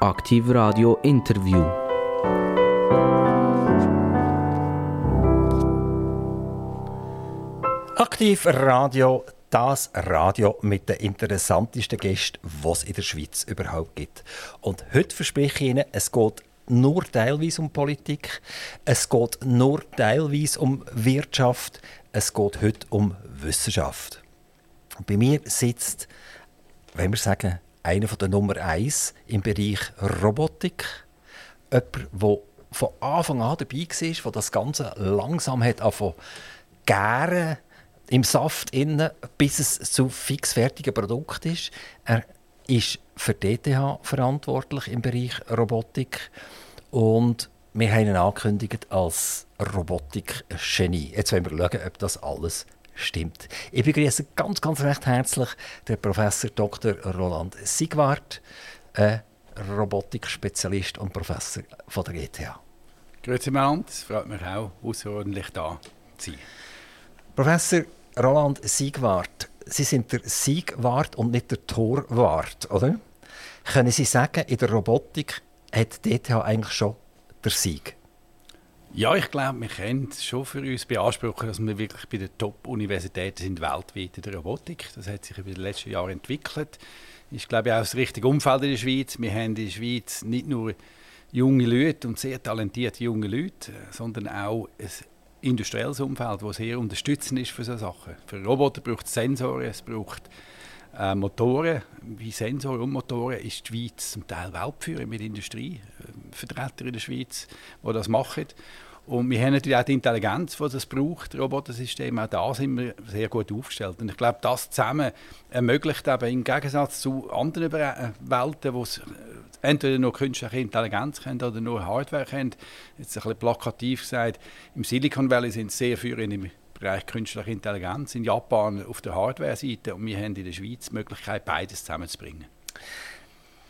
Aktiv Radio Interview. Aktiv Radio, das Radio mit den interessantesten Gästen, die es in der Schweiz überhaupt gibt. Und heute verspreche ich Ihnen, es geht nur teilweise um Politik, es geht nur teilweise um Wirtschaft, es geht heute um Wissenschaft. Bei mir sitzt, wenn wir sagen, einer der Nummer eins im Bereich Robotik. Jemand, der von Anfang an dabei war, der das Ganze langsam hat gären im Saft innen, bis es zu fixfertigen Produkt ist. Er ist für DTH verantwortlich im Bereich Robotik und wir haben ihn angekündigt als Robotik-Genie. Jetzt wollen wir schauen, ob das alles stimmt. Ich begrüße ganz, ganz recht herzlich den Professor Dr. Roland Sigwart, äh, Robotik-Spezialist und Professor von der ETH. Grüezi miteinander, es freut mich auch, außerordentlich da zu sein. Professor Roland Siegwart, Sie sind der Siegwart und nicht der Torwart, oder? Können Sie sagen, in der Robotik hat die ETH eigentlich schon der Sieg? Ja, ich glaube, wir können schon für uns beanspruchen, dass wir wirklich bei den Top-Universitäten sind weltweit in der Robotik. Das hat sich über die letzten Jahre entwickelt. Ich glaube auch das richtige Umfeld in der Schweiz. Wir haben in der Schweiz nicht nur junge Leute und sehr talentierte junge Leute, sondern auch ein industrielles Umfeld, das sehr unterstützend ist für solche Sachen. Für Roboter braucht es Sensoren, es braucht äh, Motoren. Wie Sensoren und Motoren ist die Schweiz zum Teil Weltführer mit Industrievertretern in der Schweiz, die das machen. Und wir haben natürlich auch die Intelligenz, die das braucht, Robotersystem. Auch da sind wir sehr gut aufgestellt. Und ich glaube, das zusammen ermöglicht eben im Gegensatz zu anderen äh, Welten, wo es äh, entweder nur künstliche Intelligenz können oder nur Hardware können. Jetzt ein bisschen plakativ gesagt, im Silicon Valley sind sehr führend im Bereich künstliche Intelligenz, in Japan auf der Hardware-Seite und wir haben in der Schweiz die Möglichkeit, beides zusammenzubringen.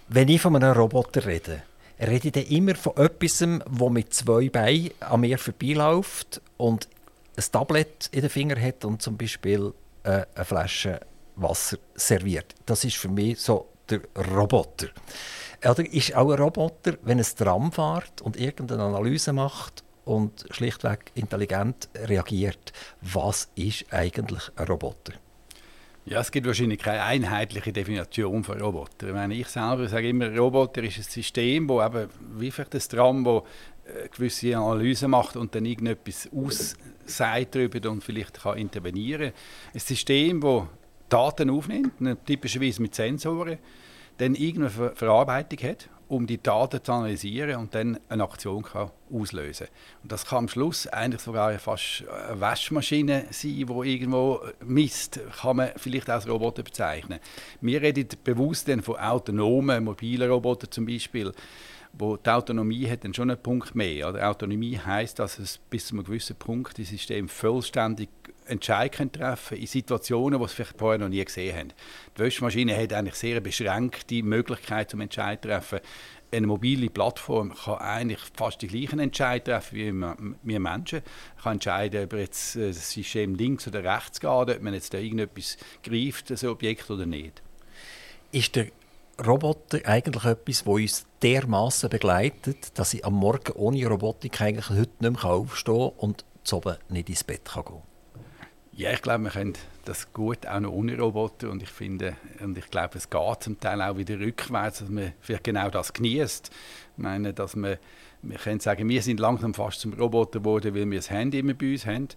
Wenn ich von einem Roboter rede, rede ich immer von etwas, das mit zwei Beinen an mir vorbeiläuft und ein Tablet in den Finger hat und zum Beispiel äh, eine Flasche Wasser serviert. Das ist für mich so der Roboter. Oder ist auch ein Roboter, wenn es Tram fährt und irgendeine Analyse macht und schlichtweg intelligent reagiert. Was ist eigentlich ein Roboter? Ja, es gibt wahrscheinlich keine einheitliche Definition von Roboter. Ich, meine, ich selber sage immer, Roboter ist ein System, wo eben, wie vielleicht das Tram, wo äh, gewisse Analyse macht und dann irgendetwas aussagt darüber und vielleicht kann intervenieren. Ein System, das Daten aufnimmt, typischerweise mit Sensoren, dann irgendeine Verarbeitung hat um die Daten zu analysieren und dann eine Aktion kann auslösen Und das kann am Schluss eigentlich sogar fast eine Waschmaschine sein, die irgendwo misst, kann man vielleicht als Roboter bezeichnen. Wir reden bewusst von autonomen, mobilen Robotern zum Beispiel, wo die Autonomie hat dann schon einen Punkt mehr. Oder? Autonomie heißt, dass es bis zu einem gewissen Punkt das System vollständig Entscheidungen treffen in Situationen, die sie vielleicht vorher noch nie gesehen haben. Die Wäschmaschine hat eigentlich sehr beschränkte Möglichkeit zum Entscheid treffen. Eine mobile Plattform kann eigentlich fast die gleichen Entscheidungen treffen wie wir Menschen. Man kann entscheiden, ob jetzt äh, das System links oder rechts geht, ob man jetzt da irgendetwas greift, das Objekt oder nicht. Ist der Roboter eigentlich etwas, das uns dermaßen begleitet, dass ich am Morgen ohne Robotik eigentlich heute nicht mehr aufstehen kann und zu oben nicht ins Bett gehen kann? Ja, ich glaube, wir können das gut auch noch ohne Roboter und ich finde und ich glaube, es geht zum Teil auch wieder rückwärts, dass man vielleicht genau das genießt. Ich meine, dass man wir können sagen, wir sind langsam fast zum Roboter geworden, weil wir das Handy immer bei uns haben.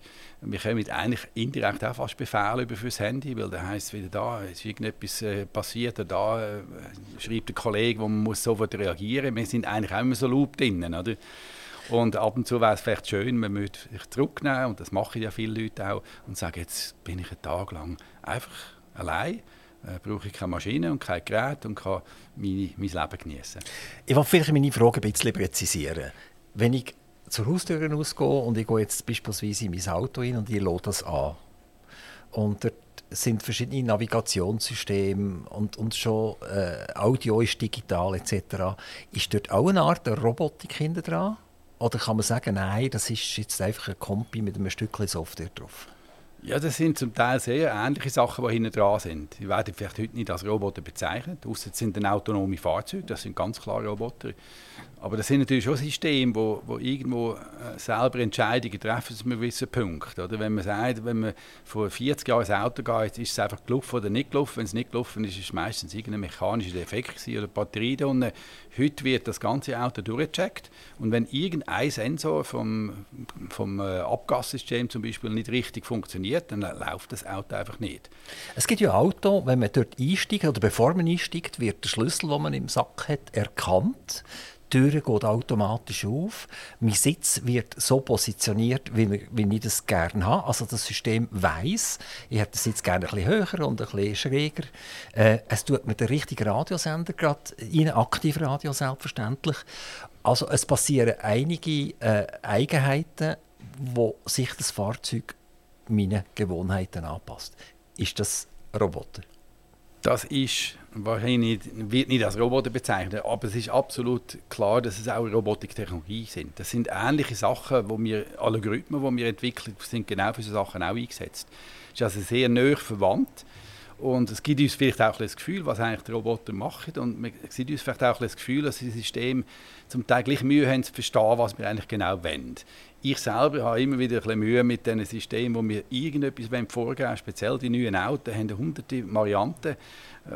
Wir kommen eigentlich indirekt auch fast Befehle über fürs Handy, weil da heißt wieder da, ist irgendetwas äh, passiert, oder da äh, schreibt der Kollege, wo man muss sofort reagieren. Wir sind eigentlich auch immer so Loop drinnen, oder? Und ab und zu wäre es vielleicht schön, man müsste sich zurücknehmen, und das machen ja viele Leute auch, und sagen, jetzt bin ich einen Tag lang einfach allein, äh, brauche ich keine Maschine und kein Gerät und kann meine, mein Leben genießen. Ich will vielleicht meine Frage ein bisschen präzisieren. Wenn ich zur Haustür rausgehe und ich gehe jetzt beispielsweise in mein Auto hin und ich lade das an, und dort sind verschiedene Navigationssysteme und, und schon äh, Audio ist digital etc. Ist dort auch eine Art Robotik hinter dran? Oder kann man sagen, nein, das ist jetzt einfach ein Kompi mit einem Stückchen Software drauf? Ja, das sind zum Teil sehr ähnliche Sachen, die hinten dran sind. Die werden vielleicht heute nicht als Roboter bezeichnet. Außer sind dann autonome Fahrzeuge, das sind ganz klar Roboter. Aber das sind natürlich schon Systeme, wo, wo irgendwo äh, selber Entscheidungen treffen zu einem gewissen Punkt. Oder wenn man sagt, wenn man vor 40 Jahren ins Auto geht, ist es einfach gelaufen oder nicht gelaufen. Wenn es nicht gelaufen ist, ist es meistens irgendein mechanischer Defekt oder Batterie da unten. Heute wird das ganze Auto durchgecheckt und wenn irgendein Sensor vom, vom äh, Abgassystem zum Beispiel nicht richtig funktioniert, dann läuft das Auto einfach nicht. Es gibt ja Auto, wenn man dort einsteigt oder bevor man einsteigt, wird der Schlüssel, den man im Sack hat, erkannt. Die Tür geht automatisch auf. Mein Sitz wird so positioniert, wie, ich das gerne habe. Also das System weiß, ich habe den Sitz gerne bisschen höher und bisschen schräger. Äh, es tut mir den richtigen Radiosender gerade rein, Aktivradio selbstverständlich. Also es passieren einige äh, Eigenheiten, wo sich das Fahrzeug meinen Gewohnheiten anpasst. Ist das Roboter? Das ist wahrscheinlich wird nicht als Roboter bezeichnet, aber es ist absolut klar, dass es auch Robotiktechnologie sind. Das sind ähnliche Sachen, wo wir Algorithmen, die wir entwickeln, sind genau für diese Sachen auch eingesetzt. Es ist also sehr nah verwandt. Und es gibt uns vielleicht auch das Gefühl, was eigentlich die Roboter machen. Und es gibt uns vielleicht auch das Gefühl, dass die Systeme zum Teil gleich Mühe haben zu verstehen, was wir eigentlich genau wollen. Ich selber habe immer wieder ein Mühe mit diesen Systemen, wo wir irgendetwas vorgeben wollen. Speziell die neuen Autos haben hunderte Varianten, äh,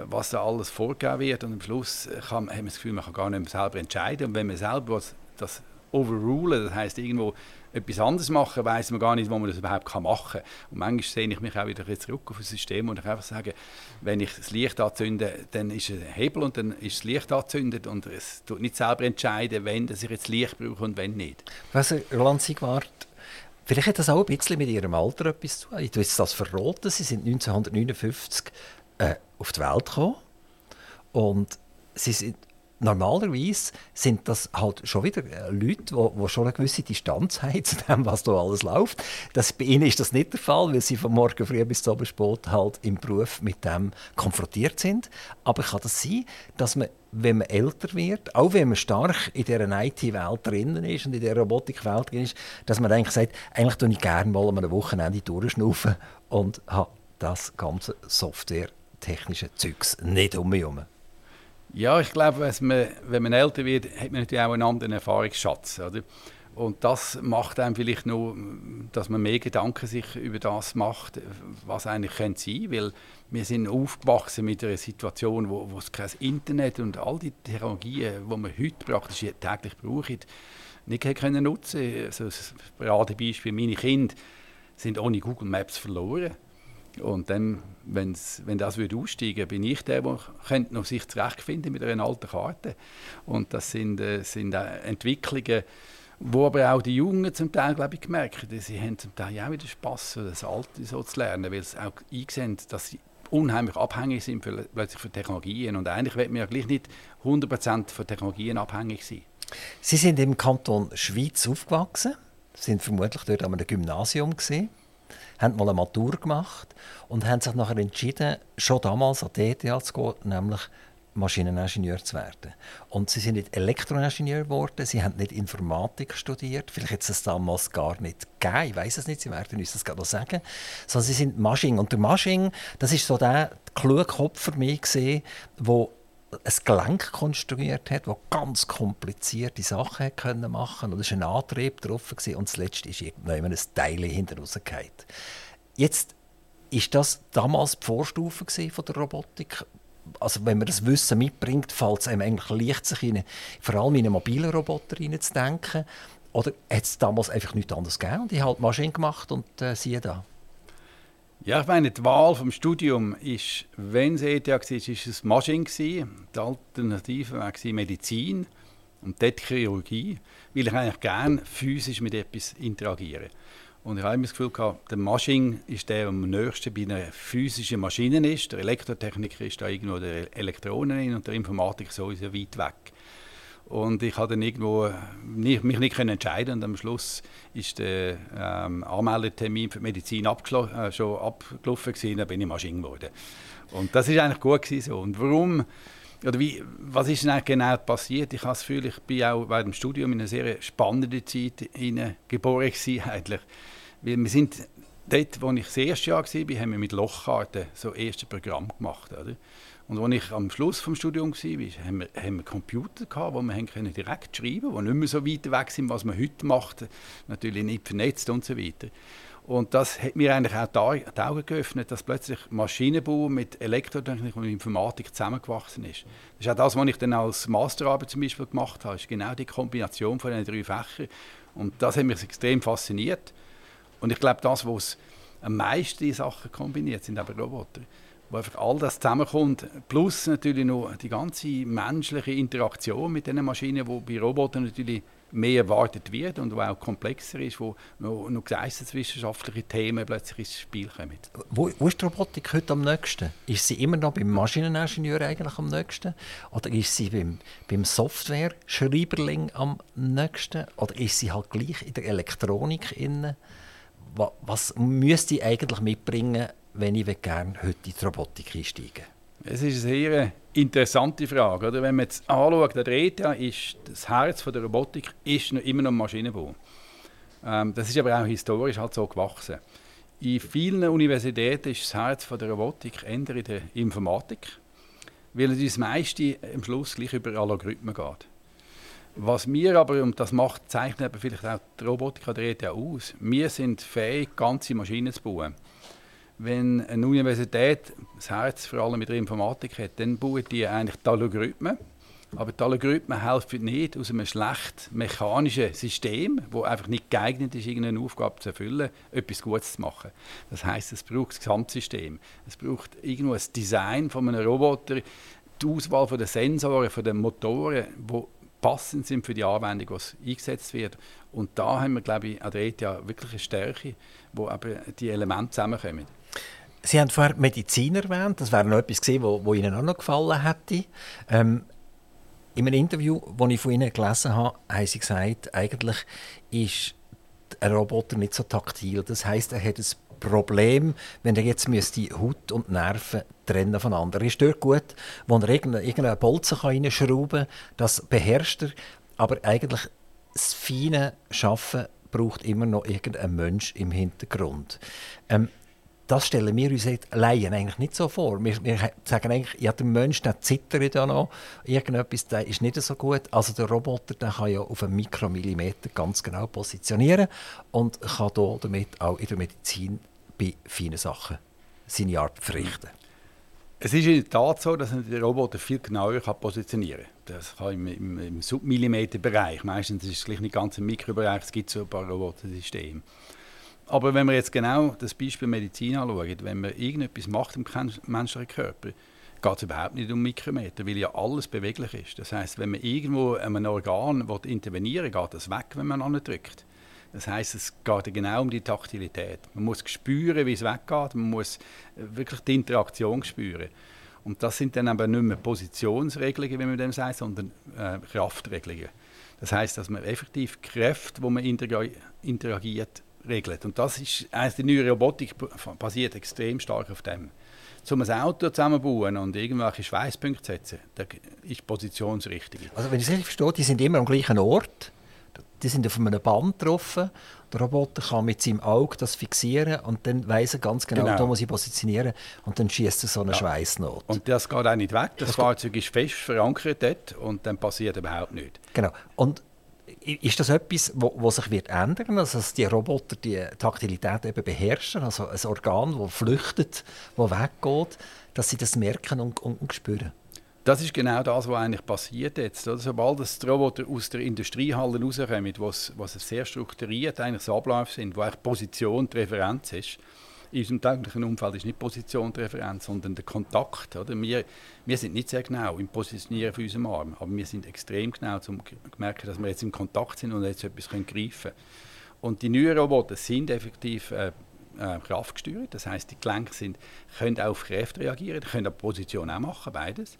was da alles vorgegeben wird. Und am Schluss kann, haben wir das Gefühl, man kann gar nicht mehr selber entscheiden. Und wenn man selber das overrulen, das heißt irgendwo etwas anderes machen, weiß man gar nicht, wo man das überhaupt machen kann. Und manchmal sehe ich mich auch wieder zurück auf ein System und ich einfach sage, wenn ich das Licht anzünde, dann ist ein Hebel und dann ist das Licht angezündet und es tut nicht selber entscheiden, wenn ich jetzt Licht brauche und wenn nicht. Was, Roland Sigwart, vielleicht hat das auch ein bisschen mit Ihrem Alter etwas zu tun. Ich will das verraten. Sie sind 1959 äh, auf die Welt gekommen und Sie sind normalerweise sind das halt schon wieder äh, Leute, die, schon eine gewisse Distanz haben zu dem, was da alles läuft. Das, bei ihnen ist das nicht der Fall, weil sie von morgen früh bis zum spät halt im Beruf mit dem konfrontiert sind. Aber kann das sein, dass man, wenn man älter wird, auch wenn man stark in dieser IT-Welt drinnen ist und in dieser Robotik-Welt ist, dass man eigentlich sagt, eigentlich tue ich gerne mal einem Wochenende durchschnaufen und habe das ganze Software-technische Zeugs nicht um mich herum. Ja, ich glaube, man, wenn man älter wird, hat man natürlich auch einen anderen Erfahrungsschatz. Oder? Und das macht einem vielleicht nur, dass man mehr Gedanken sich über das macht, was eigentlich könnte sein, weil wir sind aufgewachsen mit einer Situation, wo, wo es kein Internet und all die Technologien, die man heute praktisch täglich braucht, nicht können nutzen. Also das Paradebeispiel, meine Kinder sind ohne Google Maps verloren. Und dann, wenn's, wenn das würde aussteigen bin ich der, der könnte noch sich zurechtfinden mit einer alten Karte. Und das sind, äh, sind Entwicklungen, wo aber auch die Jungen zum Teil, glaube ich, gemerkt haben, sie haben zum Teil auch wieder Spass, das Alte so zu lernen, weil sie auch einsehen, dass sie unheimlich abhängig sind für, plötzlich von Technologien. Und eigentlich wird man ja gleich nicht 100% von Technologien abhängig sein. Sie sind im Kanton Schweiz aufgewachsen, sind vermutlich dort an einem Gymnasium gesehen haben mal eine Matur gemacht und haben sich nachher entschieden, schon damals an die ETH zu gehen, nämlich Maschineningenieur zu werden. Und sie sind nicht Elektroingenieur geworden, sie haben nicht Informatik studiert, vielleicht hat es das damals gar nicht gegeben, ich weiß es nicht, sie werden uns das gerade sagen, sondern sie sind Masching. Und der Masching, das ist so der kluge Kopf für mich wo ein Gelenk konstruiert hat, das ganz komplizierte Sachen können machen konnte. Es war ein Antrieb drauf und zuletzt ist irgendwann ein Teil hinten rausgefallen. Jetzt ist das damals die Vorstufe von der Robotik. Also wenn man das Wissen mitbringt, fällt es einem eigentlich leicht, sich in, vor allem in einen mobilen Roboter hineinzudenken. Oder hat es damals einfach nichts anderes gegeben und ich habe halt Maschine gemacht und äh, siehe da. Ja, ich meine, die Wahl vom Studium ist, wenn es ETH war, ist es Maschine. Die Alternative war Medizin und dort Chirurgie, weil ich eigentlich gerne physisch mit etwas interagiere. Und ich habe immer das Gefühl gehabt, der Maschine ist der, der am nächsten bei einer physischen Maschine ist. Der Elektrotechniker ist da irgendwo der Elektronen und der Informatiker sowieso weit weg. Und ich habe dann irgendwo nicht, mich nicht können entscheiden und am Schluss ist der ähm, Anmeldetermin für die Medizin äh, schon abgelaufen gewesen, dann bin ich Maschine geworden. Und das ist eigentlich gut gewesen so. Und warum, oder wie, was ist denn genau passiert? Ich habe das Gefühl, ich bin auch während dem Studium in eine sehr spannende Zeit geboren gewesen, eigentlich. Weil wir sind dort, wo ich das erste Jahr war, haben wir mit Lochkarten so erste Programm gemacht. Oder? Und als ich am Schluss des Studiums war, haben wir, haben Computer gehabt, wo wir direkt schreiben konnten, die nicht mehr so weit weg sind, was man heute macht. Natürlich nicht vernetzt und so weiter. Und das hat mir eigentlich auch die Augen geöffnet, dass plötzlich Maschinenbau mit Elektrotechnik und Informatik zusammengewachsen ist. Das ist auch das, was ich dann als Masterarbeit zum Beispiel gemacht habe. Ist genau die Kombination von den drei Fächern. Und das hat mich extrem fasziniert. Und ich glaube, das, was am meisten Sachen kombiniert, sind aber Roboter wo einfach all das zusammenkommt, plus natürlich noch die ganze menschliche Interaktion mit diesen Maschinen, die bei Robotern natürlich mehr erwartet wird und wo auch komplexer ist, wo noch, noch geisteswissenschaftliche Themen plötzlich ins Spiel kommen. Wo, wo ist die Robotik heute am nächsten? Ist sie immer noch beim Maschineningenieur eigentlich am nächsten? Oder ist sie beim, beim Software-Schreiberling am nächsten? Oder ist sie halt gleich in der Elektronik inne? Was, was müsste ich eigentlich mitbringen, wenn ich gerne heute in die Robotik einsteigen Es ist eine sehr interessante Frage. Oder? Wenn man jetzt anschaut, der ETH ist das Herz der Robotik ist immer noch Maschinenbau. Ähm, das ist aber auch historisch halt so gewachsen. In vielen Universitäten ist das Herz der Robotik eher in der Informatik, weil es meiste am Schluss gleich über Algorithmen geht. Was wir aber, und das macht, zeichnet vielleicht auch die Robotik an der ETH aus, wir sind fähig, ganze Maschinen zu bauen wenn eine Universität das Herz vor allem mit der Informatik hat, dann bauen die eigentlich die Algorithmen. Aber die Algorithmen helfen nicht aus einem schlecht mechanischen System, das einfach nicht geeignet ist, irgendeine Aufgabe zu erfüllen, etwas Gutes zu machen. Das heißt, es braucht das Gesamtsystem. Es braucht irgendwo ein Design von einem Roboter, die Auswahl der Sensoren, von den Motoren, die passend sind für die Anwendung, die eingesetzt wird. Und da haben wir, glaube ich, an der ETH wirklich eine Stärke, wo aber die Elemente zusammenkommen. Sie haben vorher Medizin erwähnt. Das wäre noch etwas gewesen, wo, Ihnen auch noch gefallen hätte. Ähm, in einem Interview, das ich von Ihnen gelesen habe, haben Sie gesagt, eigentlich ist ein Roboter nicht so taktil. Das heißt, er hat ein Problem, wenn er jetzt müsste Haut und Nerven trennen voneinander. Er ist dort gut, wo er irgendeinen Bolzen reinschrauben kann, das beherrscht er. Aber eigentlich das feine Schaffen braucht immer noch irgendein Mensch im Hintergrund. Ähm, das stellen wir uns Laien eigentlich nicht so vor. Wir, wir sagen eigentlich, ja, der Mensch der zittert ja noch, irgendetwas der ist nicht so gut. Also der Roboter der kann ja auf einen Mikromillimeter ganz genau positionieren und kann da damit auch in der Medizin bei feinen Sachen seine Arbeit verrichten. Es ist in der Tat so, dass der Roboter viel genauer positionieren kann. Das kann im, im, im Submillimeterbereich. Meistens ist es nicht ganz im Mikrobereich. Es gibt so ein paar Robotersysteme. Aber wenn wir jetzt genau das Beispiel Medizin anschauen, wenn man irgendetwas macht im menschlichen Körper, geht es überhaupt nicht um Mikrometer, weil ja alles beweglich ist. Das heißt, wenn man irgendwo an einem Organ intervenieren will, geht das weg, wenn man drückt. Das heißt, es geht genau um die Taktilität. Man muss spüren, wie es weggeht. Man muss wirklich die Interaktion spüren. Und das sind dann aber nicht mehr Positionsregelungen, wie man dem sagt, sondern äh, Kraftregelungen. Das heißt, dass man effektiv Kräfte, wo man interagiert, regelt. Und das ist, also die neue Robotik basiert extrem stark auf dem. Um ein Auto zusammenzubauen und irgendwelche Schweißpunkte setzen, das ist positionsrichtig. Also wenn ich es richtig verstehe, die sind immer am gleichen Ort, die sind auf einem Band getroffen. Der Roboter kann mit seinem Auge das fixieren und dann weiß er ganz genau, genau. da muss ich positionieren und dann schießt er so eine ja. Schweißnot. Und das geht auch nicht weg. Das, das Fahrzeug ist fest verankert dort und dann passiert überhaupt nichts. Genau. Und ist das etwas, was sich wird ändern also dass die Roboter die Taktilität eben beherrschen, also ein Organ, das flüchtet, das weggeht, dass sie das merken und, und, und spüren? Das ist genau das, was eigentlich passiert jetzt. Oder? Sobald das Roboter aus der Industriehalle rauskommen, was, sehr strukturiert eigentlich so sind, wo eigentlich Position die Referenz ist, in unserem täglichen Umfeld ist nicht Position die Referenz, sondern der Kontakt. Oder? Wir, wir sind nicht sehr genau im Positionieren von unserem Arm, aber wir sind extrem genau, um zu merken, dass wir jetzt im Kontakt sind und jetzt etwas können greifen können. Und die neuen Roboter sind effektiv äh, äh, kraftgesteuert, das heißt, die Gelenke sind, können auf Kräfte reagieren, können auch Position auch machen, beides.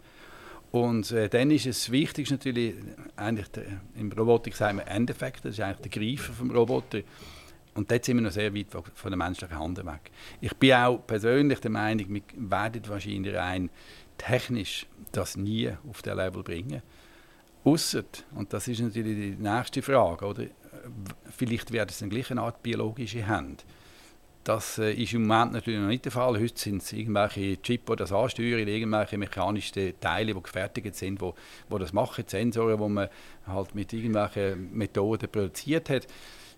Und äh, dann ist es wichtig natürlich, eigentlich der, im Robotik sagen wir Endeffekt, das ist eigentlich der Greifer vom Roboter. Und dort sind wir noch sehr weit von der menschlichen Hand weg. Ich bin auch persönlich der Meinung, wir werden wahrscheinlich rein technisch das nie auf der Level bringen. Ausser, und das ist natürlich die nächste Frage, oder? vielleicht wird es eine Art biologische Hand. Das äh, ist im Moment natürlich noch nicht der Fall. Heute sind es irgendwelche Chips, die das ansteuern, irgendwelche mechanischen Teile, die gefertigt sind, die das machen, Sensoren, die man halt mit irgendwelchen Methoden produziert hat.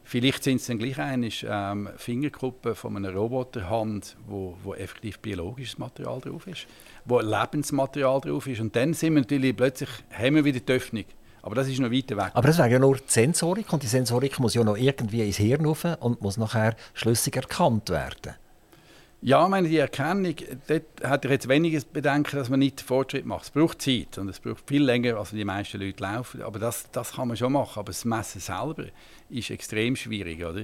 Vielleicht sind es dann gleich eine ähm, Fingerkuppen von einer Roboterhand, wo, wo effektiv biologisches Material drauf ist, wo Lebensmaterial drauf ist. Und dann sind wir natürlich plötzlich, haben wir wieder die Öffnung. Aber das ist noch weiter weg. Aber das wäre ja nur die Sensorik und die Sensorik muss ja noch irgendwie ins Hirn rauf und muss nachher schlüssig erkannt werden. Ja, meine, die Erkennung, dort hat er jetzt weniger Bedenken, dass man nicht Fortschritt macht. Es braucht Zeit und es braucht viel länger, als die meisten Leute laufen. Aber das, das kann man schon machen. Aber das Messen selber ist extrem schwierig, oder?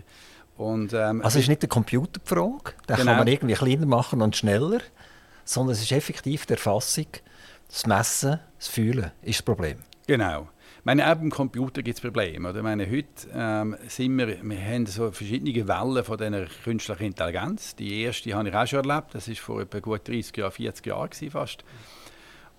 Und, ähm, also es ist nicht der Computer die Frage, den genau. kann man irgendwie kleiner machen und schneller, sondern es ist effektiv die Erfassung, das Messen, das Fühlen ist das Problem. Genau meine, auch beim Computer gibt es Probleme. Oder? Meine, heute ähm, sind wir, wir haben so verschiedene Wellen von dieser künstlichen Intelligenz. Die erste habe ich auch schon erlebt, das war vor etwa gut 30 Jahren, 40 Jahren fast.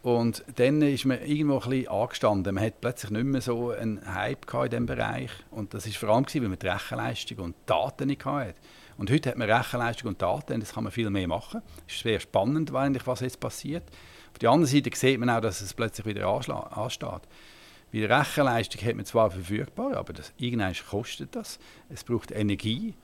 Und dann ist man irgendwo ein bisschen angestanden. Man hat plötzlich nicht mehr so einen Hype in diesem Bereich. Und das war vor allem, weil man die Rechenleistung und Daten nicht hatte. Und heute hat man Rechenleistung und Daten, und das kann man viel mehr machen. Es ist sehr spannend, was jetzt passiert. Auf der anderen Seite sieht man auch, dass es plötzlich wieder ansteht. Der Rechenleistung hat man zwar verfügbar, aber das, irgendwann kostet das. Es braucht Energie.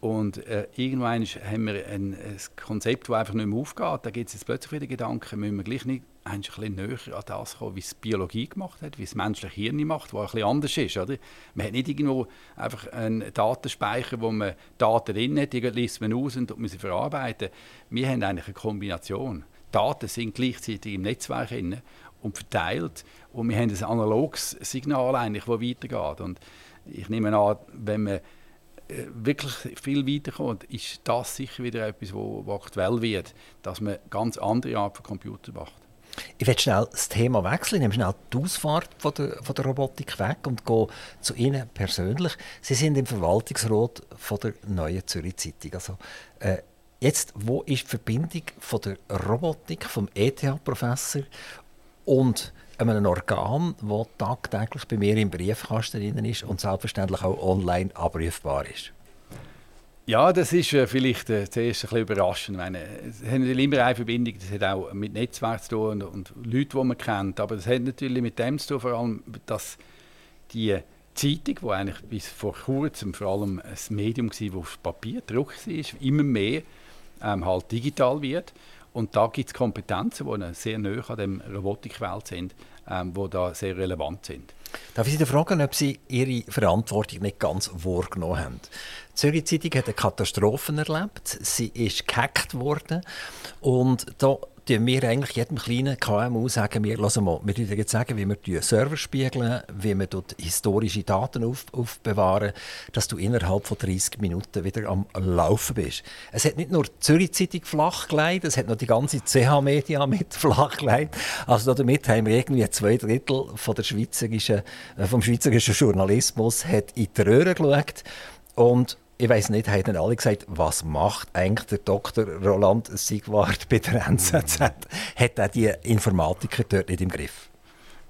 Und äh, irgendwann haben wir ein, ein, Konzept, das einfach nicht mehr aufgeht. Da gibt es jetzt plötzlich wieder Gedanken, müssen wir gleich nicht ein bisschen näher an das kommen, wie es Biologie gemacht hat, wie es menschliche Hirn macht, was ein bisschen anders ist. Oder? Man hat nicht irgendwo einfach einen Datenspeicher, wo man Daten drin hat, die liest man aus und muss sie verarbeiten. Wir haben eigentlich eine Kombination. Daten sind gleichzeitig im Netzwerk drin und verteilt. Und wir haben ein analoges Signal eigentlich, das weitergeht. Und ich nehme an, wenn man äh, wirklich viel weiterkommt, ist das sicher wieder etwas, was aktuell wird, dass man ganz andere Art von Computer macht. Ich will schnell das Thema wechseln, ich nehme schnell die Ausfahrt von der, von der Robotik weg und gehe zu Ihnen persönlich. Sie sind im Verwaltungsrat von der Neuen Zürich Zeitung. Also, äh, jetzt, wo ist die Verbindung von der Robotik, vom ETH-Professor und einem Organ, das tagtäglich bei mir im Briefkasten drin ist und selbstverständlich auch online abrufbar ist. Ja, das ist äh, vielleicht äh, zuerst ein bisschen überraschend. Ich meine, es hat natürlich immer eine Verbindung, das hat auch mit Netzwerk zu tun und, und Leuten, die man kennt. Aber das hat natürlich mit dem zu tun, vor allem, dass die Zeitung, die eigentlich bis vor kurzem vor allem ein Medium war, das auf Papier gedruckt war, immer mehr ähm, halt digital wird. Und da gibt es Kompetenzen, die sehr nah an der Robotikwelt sind, ähm, die da sehr relevant sind. Darf ich Sie fragen, ob Sie Ihre Verantwortung nicht ganz wahrgenommen haben? Die Zürich Zeitung hat eine Katastrophe erlebt. Sie ist gehackt worden. Und da tun wir eigentlich jedem kleinen KMU sagen, wir, lassen mal, wir jetzt sagen, wie wir Server spiegeln, wie wir dort historische Daten auf, aufbewahren, dass du innerhalb von 30 Minuten wieder am Laufen bist. Es hat nicht nur die Zürich Zeitung flachgelegt, es hat noch die ganze CH Media mit flachgelegt. Also damit haben wir irgendwie zwei Drittel von der schweizerischen, äh, vom schweizerischen Journalismus hat in die Röhre geschaut. Und ich weiß nicht, haben alle gesagt, was macht eigentlich der Dr. Roland Sigwart bei der NZZ? Hat er die Informatiker dort nicht im Griff?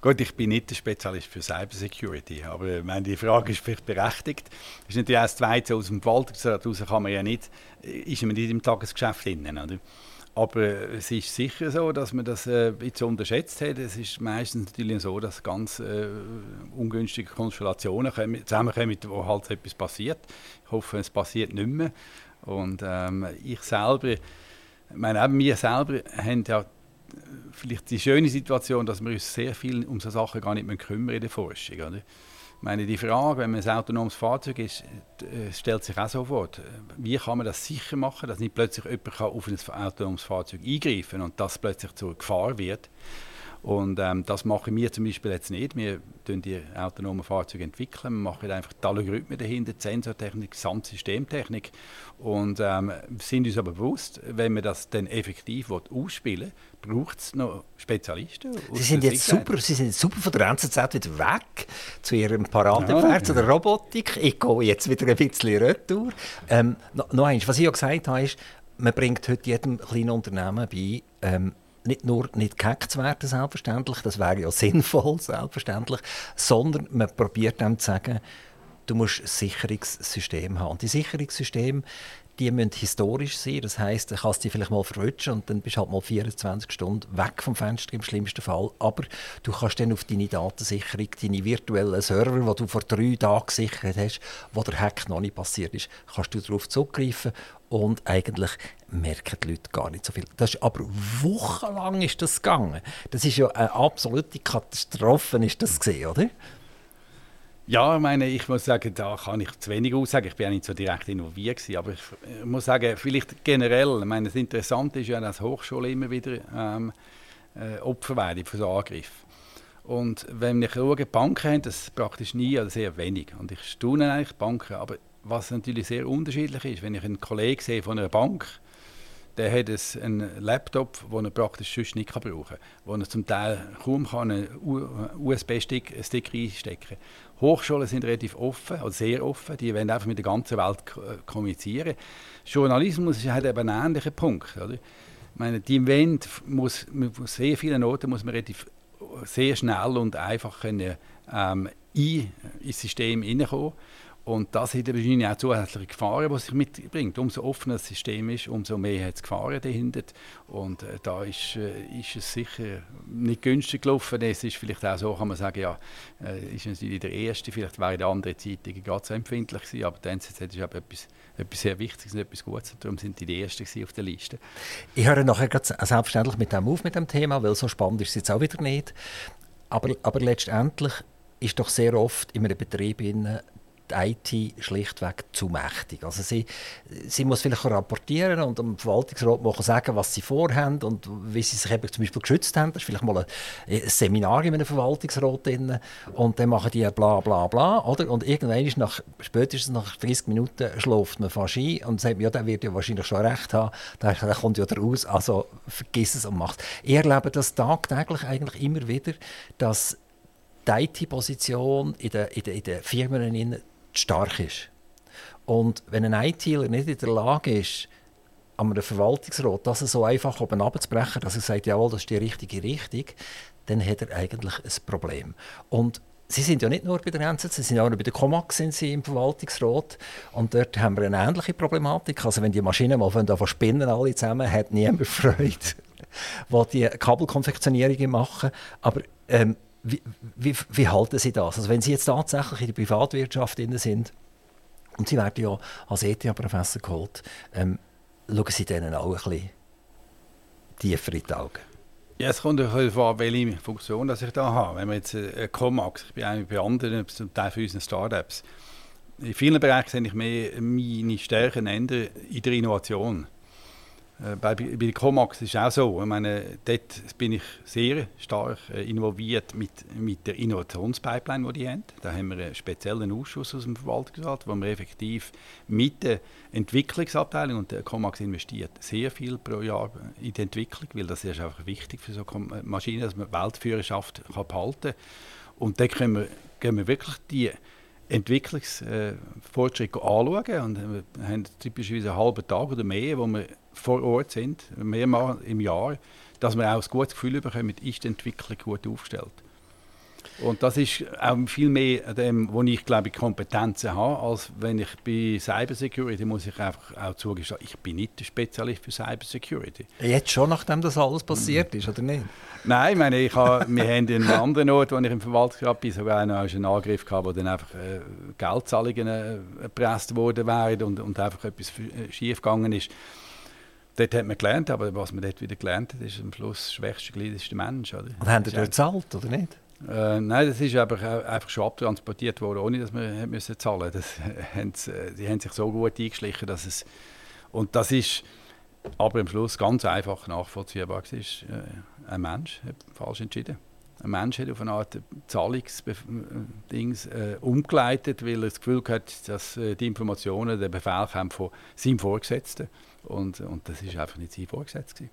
Gut, ich bin nicht der Spezialist für Cybersecurity, aber meine, die Frage ist vielleicht berechtigt. Das ist natürlich auch das Zweite, aus dem Verwaltungsrat raus kann man ja nicht, ist man nicht im Tagesgeschäft drin, oder? Aber es ist sicher so, dass man das äh, ein bisschen unterschätzt hat. Es ist meistens natürlich so, dass ganz äh, ungünstige Konstellationen kommen, zusammenkommen, wo halt etwas passiert. Ich hoffe, es passiert nicht mehr. Und ähm, ich selber, meine, eben wir selber haben ja vielleicht die schöne Situation, dass wir uns sehr viel um so Sachen gar nicht mehr kümmern in der Forschung. Oder? Meine, die Frage, wenn man ein autonomes Fahrzeug ist, äh, stellt sich auch sofort. Wie kann man das sicher machen, dass nicht plötzlich jemand auf ein autonomes Fahrzeug eingreifen kann und das plötzlich zur Gefahr wird? Und ähm, das machen wir zum Beispiel jetzt nicht. Wir entwickeln die autonomen Fahrzeuge. entwickeln. Wir machen einfach die Algorithmen dahinter, die Sensortechnik, die Gesamtsystemtechnik. Und ähm, sind uns aber bewusst, wenn wir das dann effektiv ausspielen will, braucht es noch Spezialisten. Sie sind jetzt super, Sie sind super von der NZZ wieder weg zu Ihrem Paradepferd, ja. zu der Robotik. Ich gehe jetzt wieder ein bisschen retour. Ähm, noch, noch eins, was ich auch gesagt habe, ist, man bringt heute jedem kleinen Unternehmen bei, ähm, nicht nur nicht gehackt zu werden, selbstverständlich, das wäre ja sinnvoll, selbstverständlich, sondern man probiert dem zu sagen, du musst ein Sicherungssystem haben. Und die Sicherungssysteme, die müssen historisch sein. Das heisst, du kannst die vielleicht mal verwischen und dann bist du halt mal 24 Stunden weg vom Fenster im schlimmsten Fall. Aber du kannst dann auf deine Datensicherung, deine virtuellen Server, die du vor drei Tagen gesichert hast, wo der Hack noch nicht passiert ist, kannst du darauf zugreifen und eigentlich merken die Leute gar nicht so viel. Das ist, aber wochenlang ist das gegangen. Das ist ja eine absolute Katastrophe, ist das gesehen, oder? Ja, ich meine, ich muss sagen, da kann ich zu wenig aussagen. Ich bin ja nicht so direkt involviert gewesen, aber ich, muss sagen, vielleicht generell. Ich meine, das Interessante ist ja, dass Hochschulen immer wieder ähm, äh, Opfer werden von so Angriffen. Und wenn ich schaue, Banken haben das praktisch nie oder sehr wenig. Und ich staune eigentlich Banken, aber was natürlich sehr unterschiedlich ist, wenn ich einen Kollegen sehe von einer Bank, der hat einen Laptop, den er praktisch sonst nicht brauchen kann, wo er zum Teil kaum einen USB-Stick einstecken kann. Hochschulen sind relativ offen, also sehr offen, die wollen einfach mit der ganzen Welt äh, kommunizieren. Journalismus hat eben einen ähnlichen Punkt. Oder? Ich meine, die Wende muss, muss sehr viele Noten muss man relativ sehr schnell und einfach können, ähm, in, ins System hineinkommen. Und das hat wahrscheinlich auch zusätzliche Gefahren, die sich mitbringt. Umso offener das System ist, umso mehr hat es Gefahren dahinter. Und äh, da ist, äh, ist es sicher nicht günstig gelaufen. Es ist vielleicht auch so, kann man sagen, ja, äh, ist natürlich der Erste, vielleicht wäre die andere Zeitung gerade so empfindlich gewesen, aber die NZZ ist aber etwas, etwas sehr Wichtiges und etwas Gutes. Und darum sind die die Ersten auf der Liste. Ich höre nachher selbstverständlich mit dem auf, mit dem Thema, weil so spannend ist es jetzt auch wieder nicht. Aber, aber letztendlich ist doch sehr oft in einem Betrieb die IT schlichtweg zu mächtig. Also sie, sie muss vielleicht rapportieren und dem Verwaltungsrat sagen, was sie vorhaben und wie sie sich eben zum Beispiel geschützt haben. Das ist vielleicht mal ein, Seminar in einem Verwaltungsrat drin und dann machen die bla bla bla. Oder? Und irgendwann ist nach, spätestens nach 30 Minuten schläft man fast ein und sagt, ja, der wird ja wahrscheinlich schon recht haben, der, der kommt ja raus, also vergiss es und mach es. Ich erlebe das tagtäglich eigentlich immer wieder, dass die IT-Position in den, in, den, in den Firmen stark ist. Und wenn ein ITler nicht in der Lage ist, an einem Verwaltungsrat das so einfach oben abzubrechen, dass er sagt, jawohl, das ist die richtige Richtung, dann hat er eigentlich ein Problem. Und Sie sind ja nicht nur bei der NZZ, Sie sind auch bei der Comax sind Sie im Verwaltungsrat. Und dort haben wir eine ähnliche Problematik. Also wenn die Maschinen mal von spinnen alle zusammen, hat niemand Freude, die die Kabelkonfektionierungen machen. Aber ähm, wie, wie, halten Sie das? Also wenn Sie jetzt tatsächlich in der Privatwirtschaft sind und Sie werden ja als ETH-Professor geholt, ähm, schauen Sie denen auch ein bisschen tiefer in die Augen? Ja, es kommt darauf an, welche Funktion dass ich da habe. Wenn wir jetzt äh, Comax, ich bin bei anderen, zum Teil für unsere Startups, in vielen Bereichen sehe ich mehr meine Stärken ändern in der Innovation. Äh, bei, bei der Comax ist es auch so. Ich meine, dort bin ich sehr stark äh, involviert mit, mit der Innovationspipeline, die die haben. Da haben wir einen speziellen Ausschuss aus dem Verwaltungsrat, wo wir effektiv mit der Entwicklungsabteilung und der Comax investiert sehr viel pro Jahr in die Entwicklung, weil das ist einfach wichtig für so Maschinen, dass man Weltführerschaft behalten kann. Und da können wir, gehen wir wirklich die Entwicklungsfortschritte anschauen und wir haben typischerweise einen halben Tag oder mehr, wo wir vor Ort sind, mehrmals im Jahr, dass wir auch ein gutes Gefühl bekommen, ist die Entwicklung gut aufgestellt. Und das ist auch viel mehr dem, wo ich glaube Kompetenzen habe, als wenn ich bei Cybersecurity muss ich einfach auch zugestehen, ich bin nicht der Spezialist für Cybersecurity. Jetzt schon, nachdem das alles passiert ist, oder nicht? Nein, ich meine, ich habe, wir haben in einem anderen Ort, wo ich im Verwaltungsrat bin, sogar einen, einen Angriff gehabt, wo dann einfach äh, Geldzahlungen äh, erpresst worden wären und, und einfach etwas äh, schief gegangen ist. Dort hat man gelernt, aber was man dort wieder gelernt hat, ist am Schluss das schwächste Glied ist der Mensch. Oder? Und haben die dort gezahlt, oder nicht? Äh, nein, das ist einfach, einfach schon abtransportiert worden, ohne dass wir müssen zahlen mussten. Äh, die haben sich so gut eingeschlichen, dass es... Und das ist aber am Schluss ganz einfach nachvollziehbar. Ist, äh, ein Mensch hat falsch entschieden. Ein Mensch hat auf eine Art Zahlungsdings äh, umgeleitet, weil er das Gefühl hat, dass äh, die Informationen, der Befehl kommen von seinem Vorgesetzten. Und, und das ist einfach nicht sein Vorgesetzter.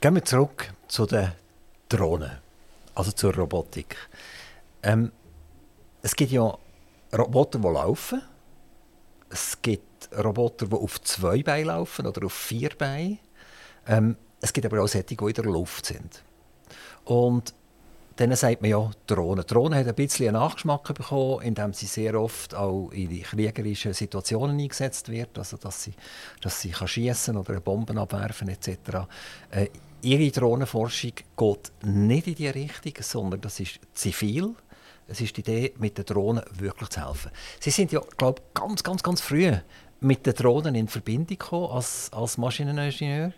Gehen wir zurück zu den Drohnen, also zur Robotik. Ähm, es gibt ja Roboter, die laufen. Es gibt Roboter, die auf zwei Beinen laufen oder auf vier Beinen. Ähm, es gibt aber auch solche, die in der Luft sind. Und dann sagt man ja Drohnen. Drohnen hat ein bisschen einen Nachgeschmack bekommen, indem sie sehr oft auch in die kriegerischen Situationen eingesetzt wird, also dass sie, dass sie kann schiessen oder Bomben abwerfen etc. Äh, ihre Drohnenforschung geht nicht in diese Richtung, sondern das ist zivil. Es ist die Idee, mit den Drohnen wirklich zu helfen. Sie sind ja, glaube ganz, ganz, ganz früh mit den Drohnen in Verbindung gekommen als, als Maschineningenieur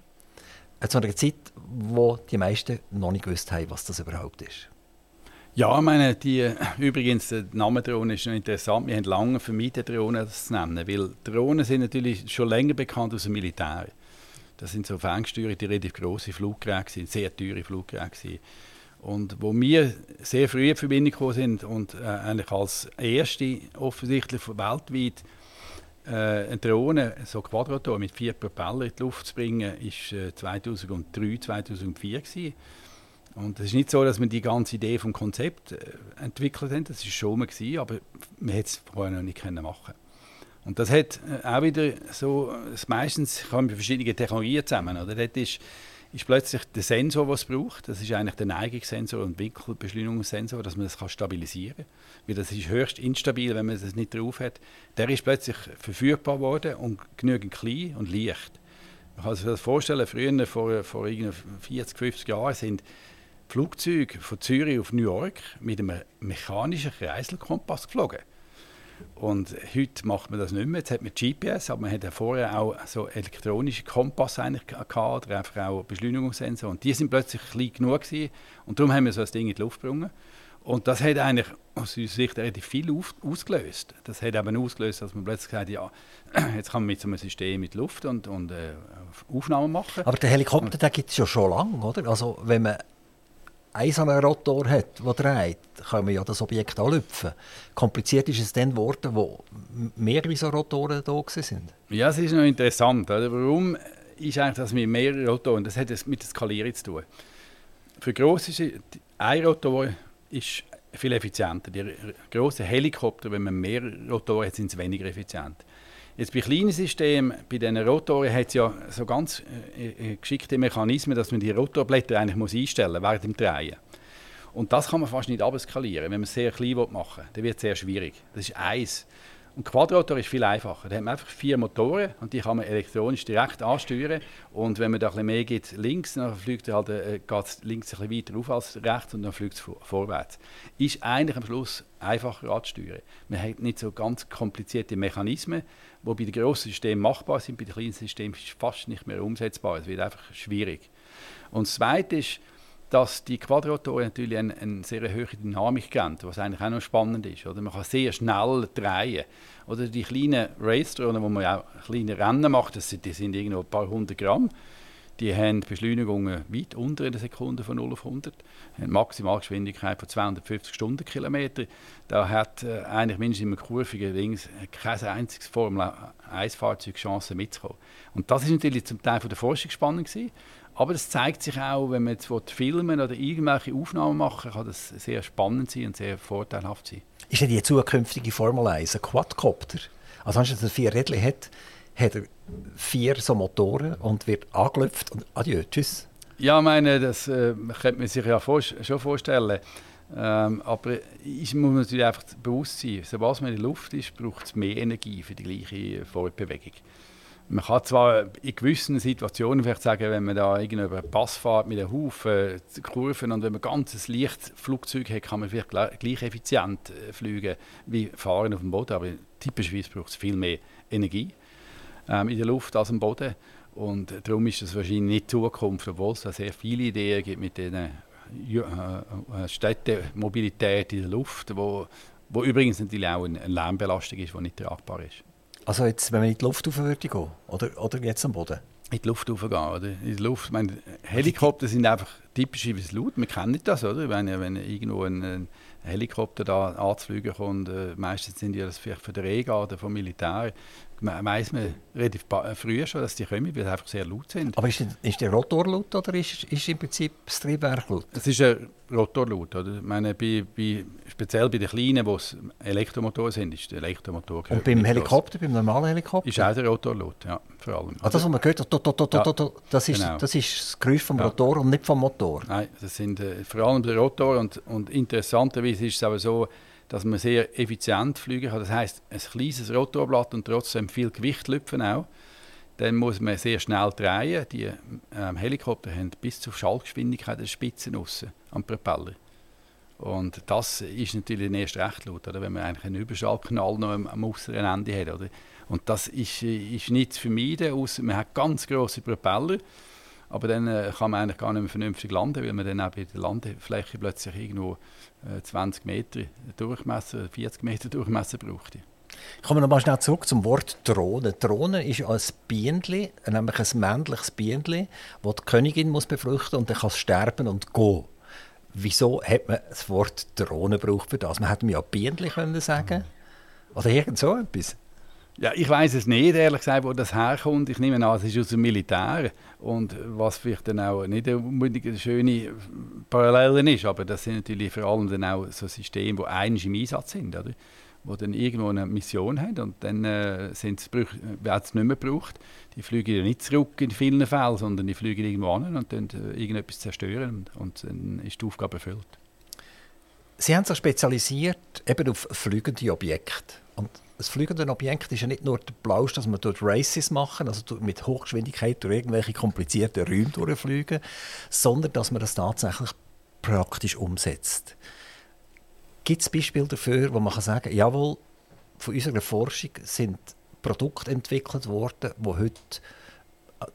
zu einer Zeit, wo die meisten noch nicht gewusst haben, was das überhaupt ist. Ja, ich meine, die, übrigens, der Name Drohne ist interessant. Wir haben lange vermieden, Drohnen zu nennen, weil Drohnen sind natürlich schon länger bekannt aus dem Militär. Das sind so ferngesteuerte, relativ grosse Fluggeräte, sehr teure Fluggeräte. Und wo wir sehr früh in Verbindung gekommen sind und äh, eigentlich als erste offensichtlich weltweit eine Drohne, so Quadrator mit vier Propellern in die Luft zu bringen, war äh, 2003, 2004 gewesen. Und es ist nicht so, dass wir die ganze Idee vom Konzept äh, entwickelt haben. Das war schon mal gewesen, aber wir hätten es vorher noch nicht können machen. Und das hat äh, auch wieder so, meistens kommen verschiedene Technologien zusammen. Oder? Dort ist ist plötzlich der Sensor, was es braucht. Das ist eigentlich der Neigungssensor und Winkelbeschleunigungssensor, dass man das stabilisieren kann. Weil das ist höchst instabil, wenn man das nicht drauf hat. Der ist plötzlich verfügbar worden und genügend klein und leicht. Man kann sich das vorstellen, früher, vor, vor 40, 50 Jahren, sind Flugzeuge von Zürich auf New York mit einem mechanischen Kreiselkompass geflogen. Und heute macht man das nicht mehr. Jetzt hat man GPS, aber man hat ja vorher auch so elektronische Kompass gehabt, oder einfach auch Beschleunigungssensor. Und die sind plötzlich klein genug gewesen. Und darum haben wir so ein Ding in die Luft gebracht. Und das hat eigentlich aus unserer Sicht relativ viel auf, ausgelöst. Das hat eben ausgelöst, dass man plötzlich gesagt ja, jetzt kann man mit so einem System mit Luft und, und äh, Aufnahmen machen. Aber der Helikopter, gibt es ja schon lange, oder? Also wenn man einen Rotor hat, der dreht, kann man ja das Objekt anlüpfen. Kompliziert ist es dann geworden, wo mehrere so Rotoren da sind. Ja, es ist noch interessant. Oder? Warum ist eigentlich das mit mehreren Rotoren? Das hat mit der Skalierung zu tun. Für grosse ein Rotor ist viel effizienter. Die grossen Helikopter, wenn man mehr Rotoren hat, sind sie weniger effizient. Jetzt bei kleinen Systemen, bei diesen Rotoren, hat es ja so ganz äh, äh, geschickte Mechanismen, dass man die Rotorblätter eigentlich muss einstellen muss während dem Drehen. Und das kann man fast nicht abskalieren. Wenn man es sehr klein machen will, dann wird es sehr schwierig. Das ist eins. Und Quadrotor ist viel einfacher. Da hat man einfach vier Motoren und die kann man elektronisch direkt ansteuern. Und wenn man da ein bisschen mehr geht links, dann fliegt er halt, äh, geht links ein bisschen weiter auf als rechts und dann fliegt es vorwärts. Ist eigentlich am Schluss einfacher anzusteuern. Man hat nicht so ganz komplizierte Mechanismen, die bei den grossen Systemen machbar sind, bei den kleinen Systemen ist fast nicht mehr umsetzbar. Es wird einfach schwierig. Und das Zweite ist, dass die Quadratoren natürlich eine, eine sehr hohe Dynamik haben, was eigentlich auch noch spannend ist. Oder? Man kann sehr schnell drehen. Oder die kleinen Race-Drohnen, wo man auch kleine Rennen macht, das sind, die sind irgendwo ein paar hundert Gramm. Die haben Beschleunigungen weit unter einer Sekunde von 0 auf 100, haben Maximalgeschwindigkeit von 250 Stundenkilometer. Da hat äh, eigentlich mindestens im kurvigen Links kein einziges Formel-1-Fahrzeug Chance mitzukommen. Und das ist natürlich zum Teil von der Forschung spannend gewesen. Aber das zeigt sich auch, wenn man jetzt filmen oder irgendwelche Aufnahmen machen kann das sehr spannend sein und sehr vorteilhaft sein. Ist denn die zukünftige Formel 1 ein Quadcopter? Also wenn er vier Rädchen hat, hat er vier so Motoren und wird angelöpft und adieu, tschüss. Ja, ich meine, das äh, könnte man sich ja vor, schon vorstellen. Ähm, aber ich muss natürlich einfach bewusst sein, sobald man in der Luft ist, braucht es mehr Energie für die gleiche Fortbewegung. Man kann zwar in gewissen Situationen vielleicht sagen, wenn man da über einen Pass fährt mit einem Haufen Kurven und wenn man ein ganzes Lichtflugzeug hat, kann man vielleicht gleich effizient äh, fliegen wie fahren auf dem Boden. Aber typischerweise braucht es viel mehr Energie ähm, in der Luft als am Boden. Und darum ist das wahrscheinlich nicht Zukunft, obwohl es da sehr viele Ideen gibt mit den äh, äh, Städtemobilität in der Luft, wo, wo übrigens natürlich auch eine Lärmbelastung ist, die nicht tragbar ist. Also jetzt, wenn man in die Luft rauf würde gehen, oder, oder jetzt am Boden? In die Luft raufgehen, oder? In die Luft, meine, Helikopter sind einfach typischerweise laut, man kennt das, oder? Wenn, wenn irgendwo ein, ein Helikopter da anzufliegen kommt, äh, meistens sind die das vielleicht für den Regen oder vom Militär, weiss man relativ früh schon, dass die kommen, weil sie einfach sehr laut sind. Aber ist, ist der Rotor laut oder ist, ist im Prinzip das Triebwerk laut? Es ist ein Rotor laut. Oder? Ich meine, bei, bei, speziell bei den Kleinen, es Elektromotoren sind, ist der Elektromotor Und beim Helikopter, beim normalen Helikopter? Ist auch der Rotor laut, ja, vor allem. Ah, das, was man hört, das, ist, genau. das ist das Geräusch vom. Rotor und nicht vom Motor? Nein, das sind äh, vor allem der Rotor und, und interessanterweise ist es aber so, dass man sehr effizient fliegen kann. Das heißt, ein kleines Rotorblatt und trotzdem viel Gewicht lüpfen auch. Dann muss man sehr schnell drehen. Die ähm, Helikopter haben bis zur Schallgeschwindigkeit der aussen am Propeller. Und das ist natürlich erst recht laut, oder? wenn man eigentlich einen Überschallknall noch am, am äußeren Ende hat. Oder? Und das ist, ist nicht zu vermeiden, man hat ganz große Propeller. Aber dann äh, kann man eigentlich gar nicht mehr vernünftig landen, weil man dann auch bei der Landefläche plötzlich irgendwo äh, 20 Meter Durchmesser, 40 Meter Durchmesser braucht. Kommen wir noch mal schnell zurück zum Wort Drohne. Drohne ist ein Bienenli, nämlich ein männliches Bienenli, das die Königin muss befruchten und dann kann es sterben und gehen. Wieso hat man das Wort Drohne gebraucht für das? Man hätte mir ja können sagen oder irgend so etwas. Ja, ich weiß es nicht, ehrlich gesagt, wo das herkommt. Ich nehme an, es ist aus dem Militär. Und was vielleicht dann auch nicht unbedingt eine schöne Parallele ist, aber das sind natürlich vor allem dann auch so Systeme, die eigentlich im Einsatz sind, oder? wo dann irgendwo eine Mission haben und dann äh, werden es nicht mehr gebraucht. Die fliegen ja nicht zurück in vielen Fällen, sondern die fliegen irgendwo an und dann äh, irgendetwas zerstören und, und dann ist die Aufgabe erfüllt. Sie haben sich spezialisiert eben auf fliegende Objekte. Und das fliegende Objekt ist ja nicht nur der Plausch, dass man dort Races machen, also mit Hochgeschwindigkeit durch irgendwelche komplizierten Räume durchfliegen, sondern dass man das tatsächlich praktisch umsetzt. Gibt es Beispiele dafür, wo man kann sagen kann, jawohl, von unserer Forschung sind Produkte entwickelt worden, die heute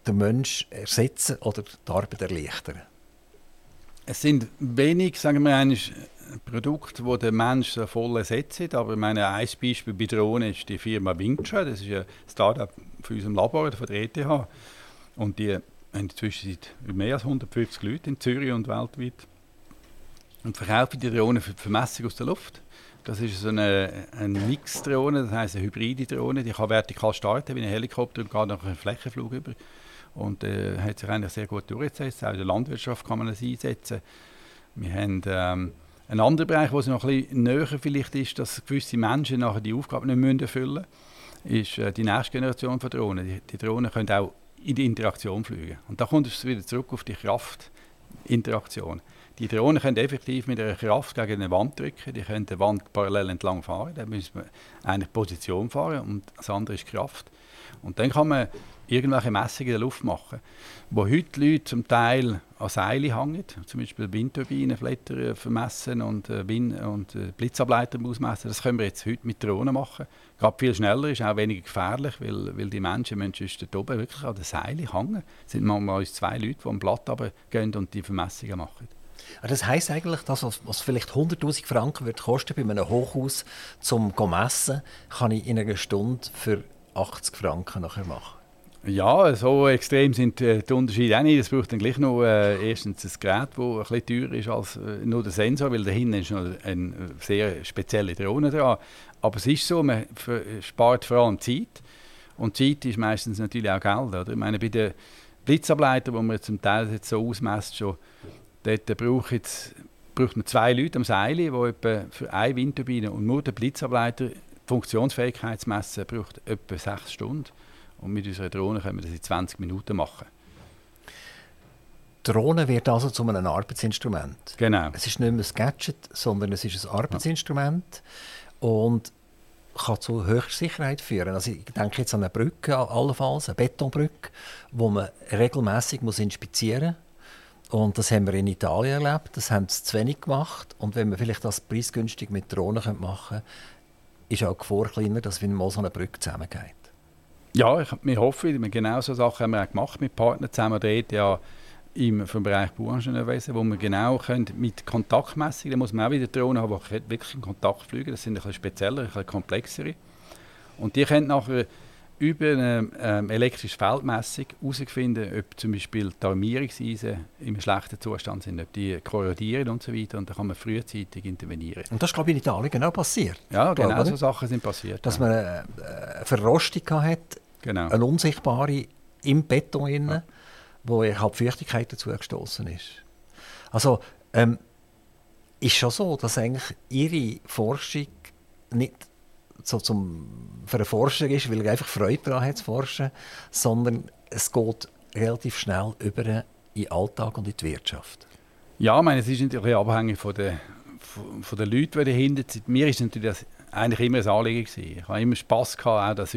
den Menschen ersetzen oder die Arbeit erleichtern? Es sind wenig, sagen wir eigentlich, Produkte, die der Mensch so voll ersetzt. Aber meine, ein Beispiel bei Drohnen ist die Firma Wingsha. Das ist ein Startup von unserem Labor, von der ETH. Und die haben inzwischen mehr als 150 Leute in Zürich und weltweit. Und verkaufen die Drohnen für die Vermessung aus der Luft. Das ist so eine, eine Mix-Drohne, das heisst eine hybride Drohne. Die kann vertikal starten wie ein Helikopter und geht nach einem Flächenflug über. Und äh, hat sich eigentlich sehr gut durchgesetzt. Auch in der Landwirtschaft kann man das einsetzen. Wir haben ähm, ein anderer Bereich, wo es noch ein näher vielleicht ist, dass gewisse Menschen nachher die Aufgabe nicht mehr erfüllen müssen, ist äh, die nächste Generation von Drohnen. Die, die, Drohnen können auch in die Interaktion fliegen. Und da kommt es wieder zurück auf die Kraftinteraktion. Die Drohnen können effektiv mit einer Kraft gegen eine Wand drücken, die können die Wand parallel entlang fahren, da müssen wir eigentlich Position fahren und das andere ist Kraft. Und dann kann man irgendwelche Messungen in der Luft machen, wo heute Leute zum Teil an Seile hängen, zum Beispiel Windturbinenblätter vermessen und, äh, Wind und äh, Blitzableiter ausmessen. Das können wir jetzt heute mit Drohnen machen. Gerade viel schneller, ist auch weniger gefährlich, weil, weil die Menschen müssen dort oben wirklich an den Seilen hängen. Es sind manchmal zwei Leute, die am Blatt gehen und die Vermessungen machen. Das heisst eigentlich, dass was, vielleicht 100'000 Franken wird kosten bei einem Hochhaus zum messen, kann ich in einer Stunde für 80 Franken nachher machen. Ja, so extrem sind äh, die Unterschiede auch nicht. Es braucht dann gleich noch äh, erstens ein Gerät, das ein bisschen teurer ist als äh, nur der Sensor, weil dahinter ist noch eine sehr spezielle Drohne dran. Aber es ist so, man spart vor allem Zeit. Und Zeit ist meistens natürlich auch Geld. Oder? Ich meine, bei den Blitzableitern, die man zum Teil jetzt so ausmessen, schon, dort braucht, jetzt, braucht man zwei Leute am Seil, die für eine Windturbine und nur der Blitzableiter Funktionsfähigkeit zu messen, braucht etwa sechs Stunden. Und mit unserer Drohne können wir das in 20 Minuten machen. Die Drohne wird also zu einem Arbeitsinstrument. Genau. Es ist nicht mehr ein Gadget, sondern es ist ein Arbeitsinstrument ja. und kann zu höchster Sicherheit führen. Also ich denke jetzt an eine Brücke, allenfalls eine Betonbrücke, wo man regelmäßig muss inspizieren muss. Und das haben wir in Italien erlebt. Das haben sie zu wenig gemacht. Und wenn man vielleicht das preisgünstig mit Drohnen machen könnte, ist auch die Gefahr kleiner, dass wenn mal so eine Brücke zusammengeht. Ja, ich, wir hoffen, genau so Sachen haben wir auch gemacht mit Partnern zusammen. Dort ja im vom Bereich Bauingenieurwesen, wo wir genau können, mit Kontaktmessungen, da muss man auch wieder Drohnen haben, die wirklich in Kontakt fliegen. Das sind ein bisschen spezieller, ein bisschen komplexere. Und die können nachher über eine ähm, elektrische Feldmessung herausfinden, ob zum Beispiel die Armierungseisen im schlechten Zustand sind, ob die korrodieren und so weiter. Und dann kann man frühzeitig intervenieren. Und das ist, glaube ich, in Italien genau passiert. Ja, genau glaube, so Sachen sind passiert. Dass ja. man eine, eine Verrostung hat, genau. eine unsichtbare im Beton, innen, ja. wo halt Feuchtigkeit dazu gestoßen ist. Also, ähm, ist schon so, dass eigentlich Ihre Forschung nicht so zum, für einen Forscher ist, weil er einfach Freude daran hat zu forschen, sondern es geht relativ schnell über in den Alltag und in die Wirtschaft. Ja, ich meine, es ist natürlich abhängig von den, von, von den Leuten, die dahinter sind. Mir ist natürlich das eigentlich immer ein Anliegen gewesen. Ich habe immer Spass gehabt, auch das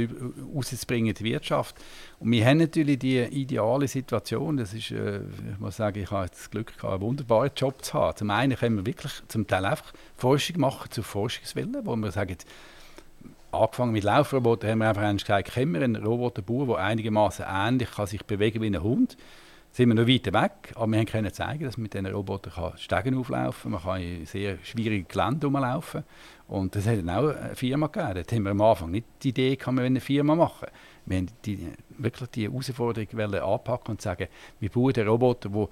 rauszubringen in die Wirtschaft. Und wir haben natürlich die ideale Situation. Das ist, äh, ich muss sagen, ich habe das Glück gehabt, einen wunderbaren Job zu haben. Zum einen können wir wirklich zum Teil einfach Forschung machen zu Forschungswillen, wo wir sagen, angefangen mit Laufrobotern, haben wir einfach gesagt, kennen wir einen Roboterbauer, der einigermaßen ähnlich kann sich bewegen wie ein Hund sind wir noch weiter weg, aber wir können zeigen, dass man mit diesen Robotern Stegen auflaufen kann, man kann in sehr schwierigen Gelände rumlaufen und das hat dann auch eine Firma gegeben. Dort haben wir am Anfang nicht die Idee, kann man eine Firma machen. Wir haben die, wirklich die Herausforderung anpacken und sagen, wir bauen einen Roboter, der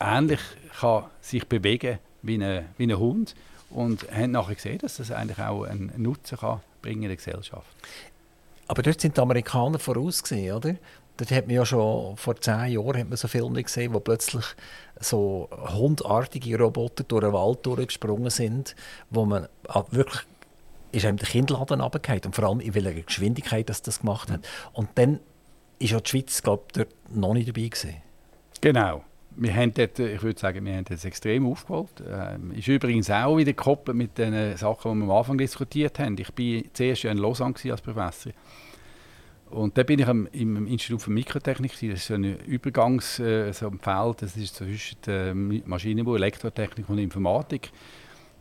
ähnlich kann sich bewegen wie ein, wie ein Hund und haben nachher gesehen, dass das eigentlich auch einen Nutzen kann bringen in der Gesellschaft. Aber dort sind die Amerikaner vorausgesehen, oder? Dort hat man ja schon vor zehn Jahren hat man so Filme gesehen, wo plötzlich so hundartige Roboter durch den Wald durchgesprungen sind, wo man wirklich ist einem der Kindladen runtergefallen und vor allem in welcher Geschwindigkeit das das gemacht hat. Und dann ist ja die Schweiz, glaube ich, dort noch nicht dabei gewesen. Genau. Wir haben dort, ich würde sagen, wir haben das extrem aufgeholt. Ähm, ist übrigens auch wieder gekoppelt mit den Sachen, die wir am Anfang diskutiert haben. Ich war zuerst in Lausanne als Professor. Und da bin ich am, im Institut für Mikrotechnik. Das ist so ein Übergangs äh, so das ist zwischen äh, Maschinenbau, Elektrotechnik und Informatik.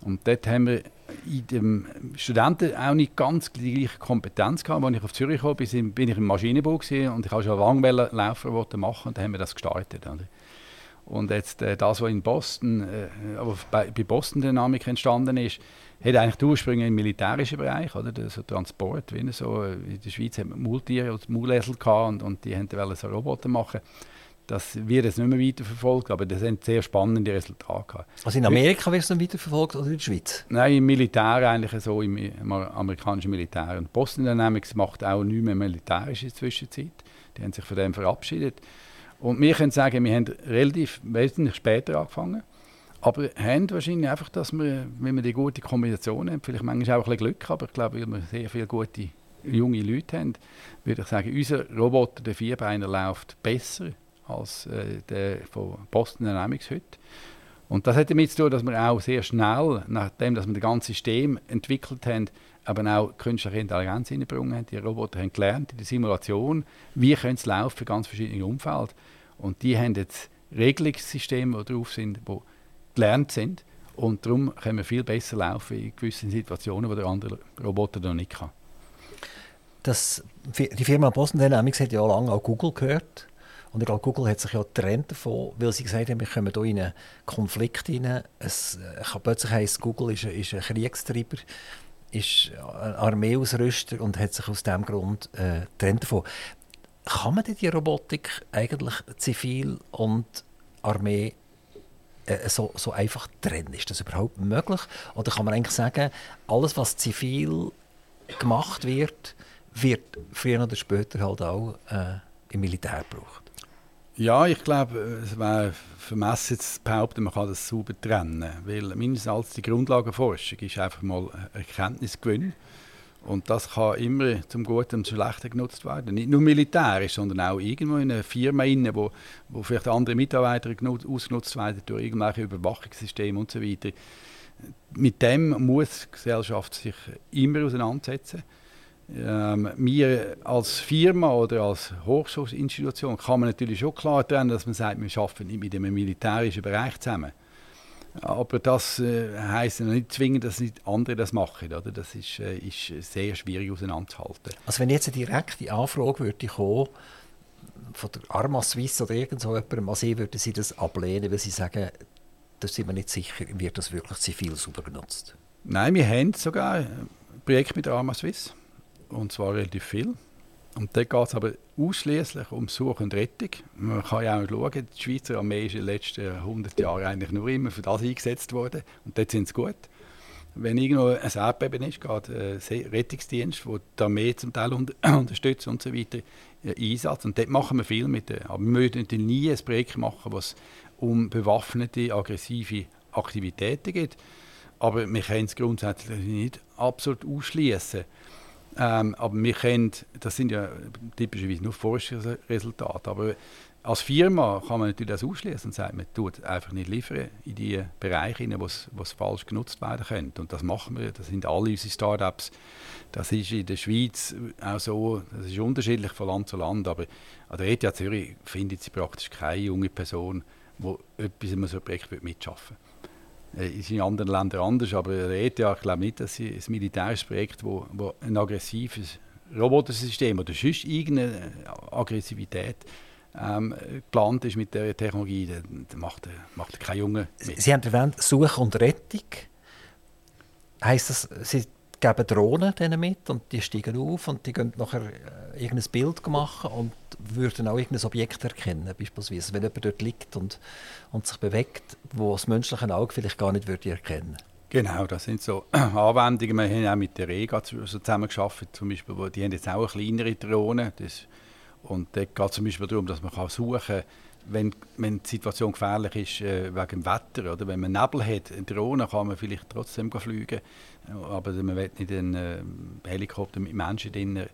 Und dort haben wir in den Studenten auch nicht ganz die gleiche Kompetenz gehabt. Als ich auf Zürich kam, bin, ich im Maschinenbau und ich habe schon lange Laufroboter machen und dann haben wir das gestartet. Oder? Und jetzt äh, das, was in Boston, äh, bei, bei Boston Dynamik entstanden ist, hat eigentlich die Ursprünge im militärischen Bereich, oder? So Transport, wie so. In der Schweiz hat man Maultiere oder Maulesel gehabt und, und die wollten so Roboter machen. Das wird jetzt nicht mehr weiterverfolgt, aber das sind sehr spannende Resultate gehabt. Also in Amerika wird es dann weiterverfolgt oder in der Schweiz? Nein, im Militär eigentlich so, im, im amerikanischen Militär. Und Boston Dynamics macht auch nicht mehr militärisch in der Zwischenzeit. Die haben sich von dem verabschiedet. Und wir können sagen, wir haben relativ wesentlich später angefangen. Aber haben wahrscheinlich einfach, dass wir, wenn wir die gute Kombination haben, vielleicht manchmal auch ein bisschen Glück, aber ich glaube, weil wir sehr viele gute junge Leute haben, würde ich sagen, unser Roboter, der Vierbeiner, läuft besser als äh, der von Boston Dynamics heute. Und das hat damit zu tun, dass wir auch sehr schnell, nachdem dass wir das ganze System entwickelt haben, aber auch künstliche Intelligenz reingebracht haben. Die Roboter haben gelernt in der Simulation, wie können sie laufen in ganz verschiedenen Umfelden. Und die haben jetzt Regelungssysteme, die drauf sind, die gelernt sind. Und darum können wir viel besser laufen in gewissen Situationen, wo der andere Roboter noch nicht kann. Das, die Firma Boston Dynamics hat ja lange auch Google gehört. Und glaube, Google hat sich ja getrennt davon, weil sie gesagt haben, wir kommen hier in einen Konflikt hinein. Es kann plötzlich heißt, Google ist, ist ein Kriegstreiber, ist ein Armeeausrüster und hat sich aus diesem Grund äh, getrennt davon. Kann man denn die Robotik eigentlich zivil und Armee äh, so, so einfach trennen? Ist das überhaupt möglich? Oder kann man eigentlich sagen, alles, was zivil gemacht wird, wird früher oder später halt auch äh, im Militär gebraucht? Ja, ich glaube, es wäre vermessen zu behaupten, man kann das sauber trennen. Weil mindestens als die Grundlagenforschung ist einfach mal Erkenntnisgewinn. Und das kann immer zum Guten und Schlechten genutzt werden. Nicht nur militärisch, sondern auch irgendwo in einer Firma, rein, wo, wo vielleicht andere Mitarbeiter ausgenutzt werden durch irgendwelche Überwachungssysteme und so. Mit dem muss die Gesellschaft sich immer auseinandersetzen. Ähm, wir als Firma oder als Hochschulinstitution kann man natürlich schon klar trennen, dass man sagt, wir arbeiten nicht mit dem militärischen Bereich zusammen. Aber das äh, heisst nicht zwingend, dass nicht andere das machen. Oder? Das ist, äh, ist sehr schwierig auseinanderzuhalten. Also wenn jetzt eine direkte Anfrage würde kommen, von der Arma Suisse oder irgend so jemandem, also würden Sie das ablehnen, weil Sie sagen, da sind wir nicht sicher, wird das wirklich zivil super genutzt? Nein, wir haben sogar ein Projekt mit der Arma Suisse. Und zwar relativ viel. Und da geht es aber ausschließlich um Suche und Rettung. Man kann ja auch schauen, die Schweizer Armee ist in den letzten 100 Jahren eigentlich nur immer für das eingesetzt worden. Und dort sind sie gut. Wenn irgendwo ein Erdbeben ist, geht ein Rettungsdienst, der die Armee zum Teil unter unterstützt und so weiter, Einsatz. Und dort machen wir viel mit. Aber wir möchten nie ein Projekt machen, was um bewaffnete, aggressive Aktivitäten geht. Aber wir können es grundsätzlich nicht absolut ausschließen. Ähm, aber wir können, das sind ja typischerweise nur Forschungsresultate, aber als Firma kann man natürlich das ausschließen und sagen, man tut einfach nicht liefern in die Bereiche, wo es falsch genutzt werden könnte. Und das machen wir. Das sind alle unsere Startups. Das ist in der Schweiz auch so. Das ist unterschiedlich von Land zu Land. Aber an der ETH Zürich findet sie praktisch keine junge Person, die etwas in einem Projekt mitschaffen würde. Äh, ist in anderen Ländern anders, aber der ETH, ich glaube nicht, dass ein militärisches Projekt, wo, wo ein aggressives Robotersystem oder sonst irgendeine Aggressivität ähm, geplant ist mit der Technologie, dann macht, macht kein Junge mit. Sie haben erwähnt, Suche und Rettung. Heißt das, Sie geben Drohnen denen mit und die steigen auf und die können nachher äh, irgendein Bild machen und würden auch irgendein Objekt erkennen, beispielsweise, wenn jemand dort liegt und, und sich bewegt, wo das menschliche Auge vielleicht gar nicht würde erkennen Genau, das sind so Anwendungen. Wir haben auch mit der Rega zusammengearbeitet, zum Beispiel, die haben jetzt auch eine kleinere Drohne, das und da geht es zum Beispiel darum, dass man suchen kann, wenn, wenn die Situation gefährlich ist äh, wegen dem Wetter oder wenn man Nebel hat, in Drohne kann man vielleicht trotzdem fliegen, aber man will nicht einen äh, Helikopter mit Menschen drin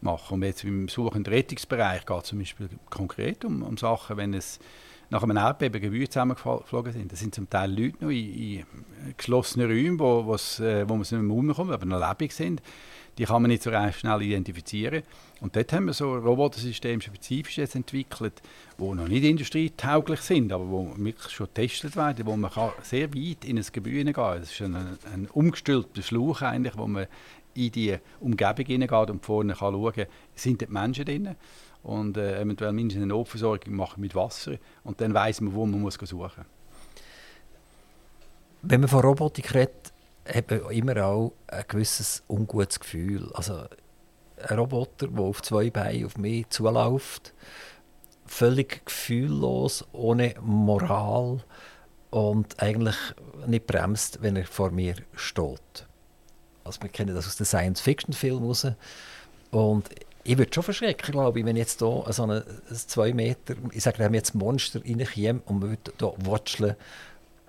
machen. Und jetzt im Such- und Rettungsbereich geht es zum Beispiel konkret um, um Sachen, wenn es nach einem Erdbeben Gebäude zusammengeflogen sind. Das sind zum Teil Leute noch in, in geschlossenen Räumen, wo, äh, wo man es nicht mehr umkommt, aber noch lebendig sind die kann man nicht so schnell identifizieren. Und dort haben wir so Robotersysteme spezifisch jetzt entwickelt, die noch nicht industrietauglich sind, aber die wirklich schon getestet werden, wo man kann sehr weit in ein Gebäude gehen kann. Das ist ein, ein umgestülpter Schlauch eigentlich, wo man in die Umgebung hineingeht und vorne kann schauen sind dort Menschen drin und äh, eventuell mindestens eine Notversorgung machen mit Wasser und dann weiß man, wo man muss suchen muss. Wenn man von Robotik redet, hat man immer auch ein gewisses ungutes Gefühl. Also ein Roboter, der auf zwei Beinen auf mich zuläuft, völlig gefühllos, ohne Moral und eigentlich nicht bremst, wenn er vor mir steht. Also wir kennen das aus den Science-Fiction-Filmen raus. Und ich würde schon verschrecken, glaube ich, wenn jetzt hier so ein 2 Meter, ich sage, wir haben jetzt Monster reinkäme und man würde hier watscheln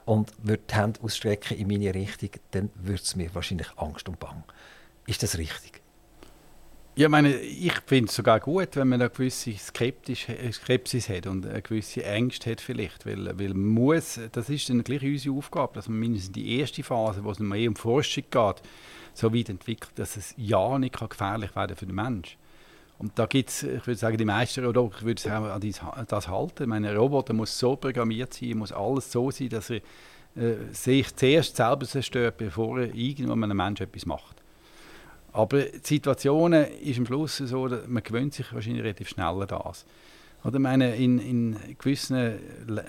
und würde die Hände ausstrecken in meine Richtung, dann würde es mir wahrscheinlich Angst und Bang. Ist das richtig? Ja, meine, ich finde es sogar gut, wenn man eine gewisse Skeptisch, Skepsis hat und eine gewisse Ängste hat vielleicht, weil, weil muss, das ist dann gleich unsere Aufgabe, dass man mindestens die erste Phase, wo es mehr um Forschung geht, so weit entwickelt, dass es ja nicht gefährlich werden für den Menschen. Und da gibt es, ich würde sagen, die meisten Roboter, ich würde sagen, an, das halten. Meine Roboter muss so programmiert sein, muss alles so sein, dass er äh, sich zuerst selber zerstört, bevor er irgendwann einem Menschen etwas macht. Aber die Situation ist am Schluss so, dass man gewöhnt sich wahrscheinlich relativ schnell an das. Oder meine, in, in gewissen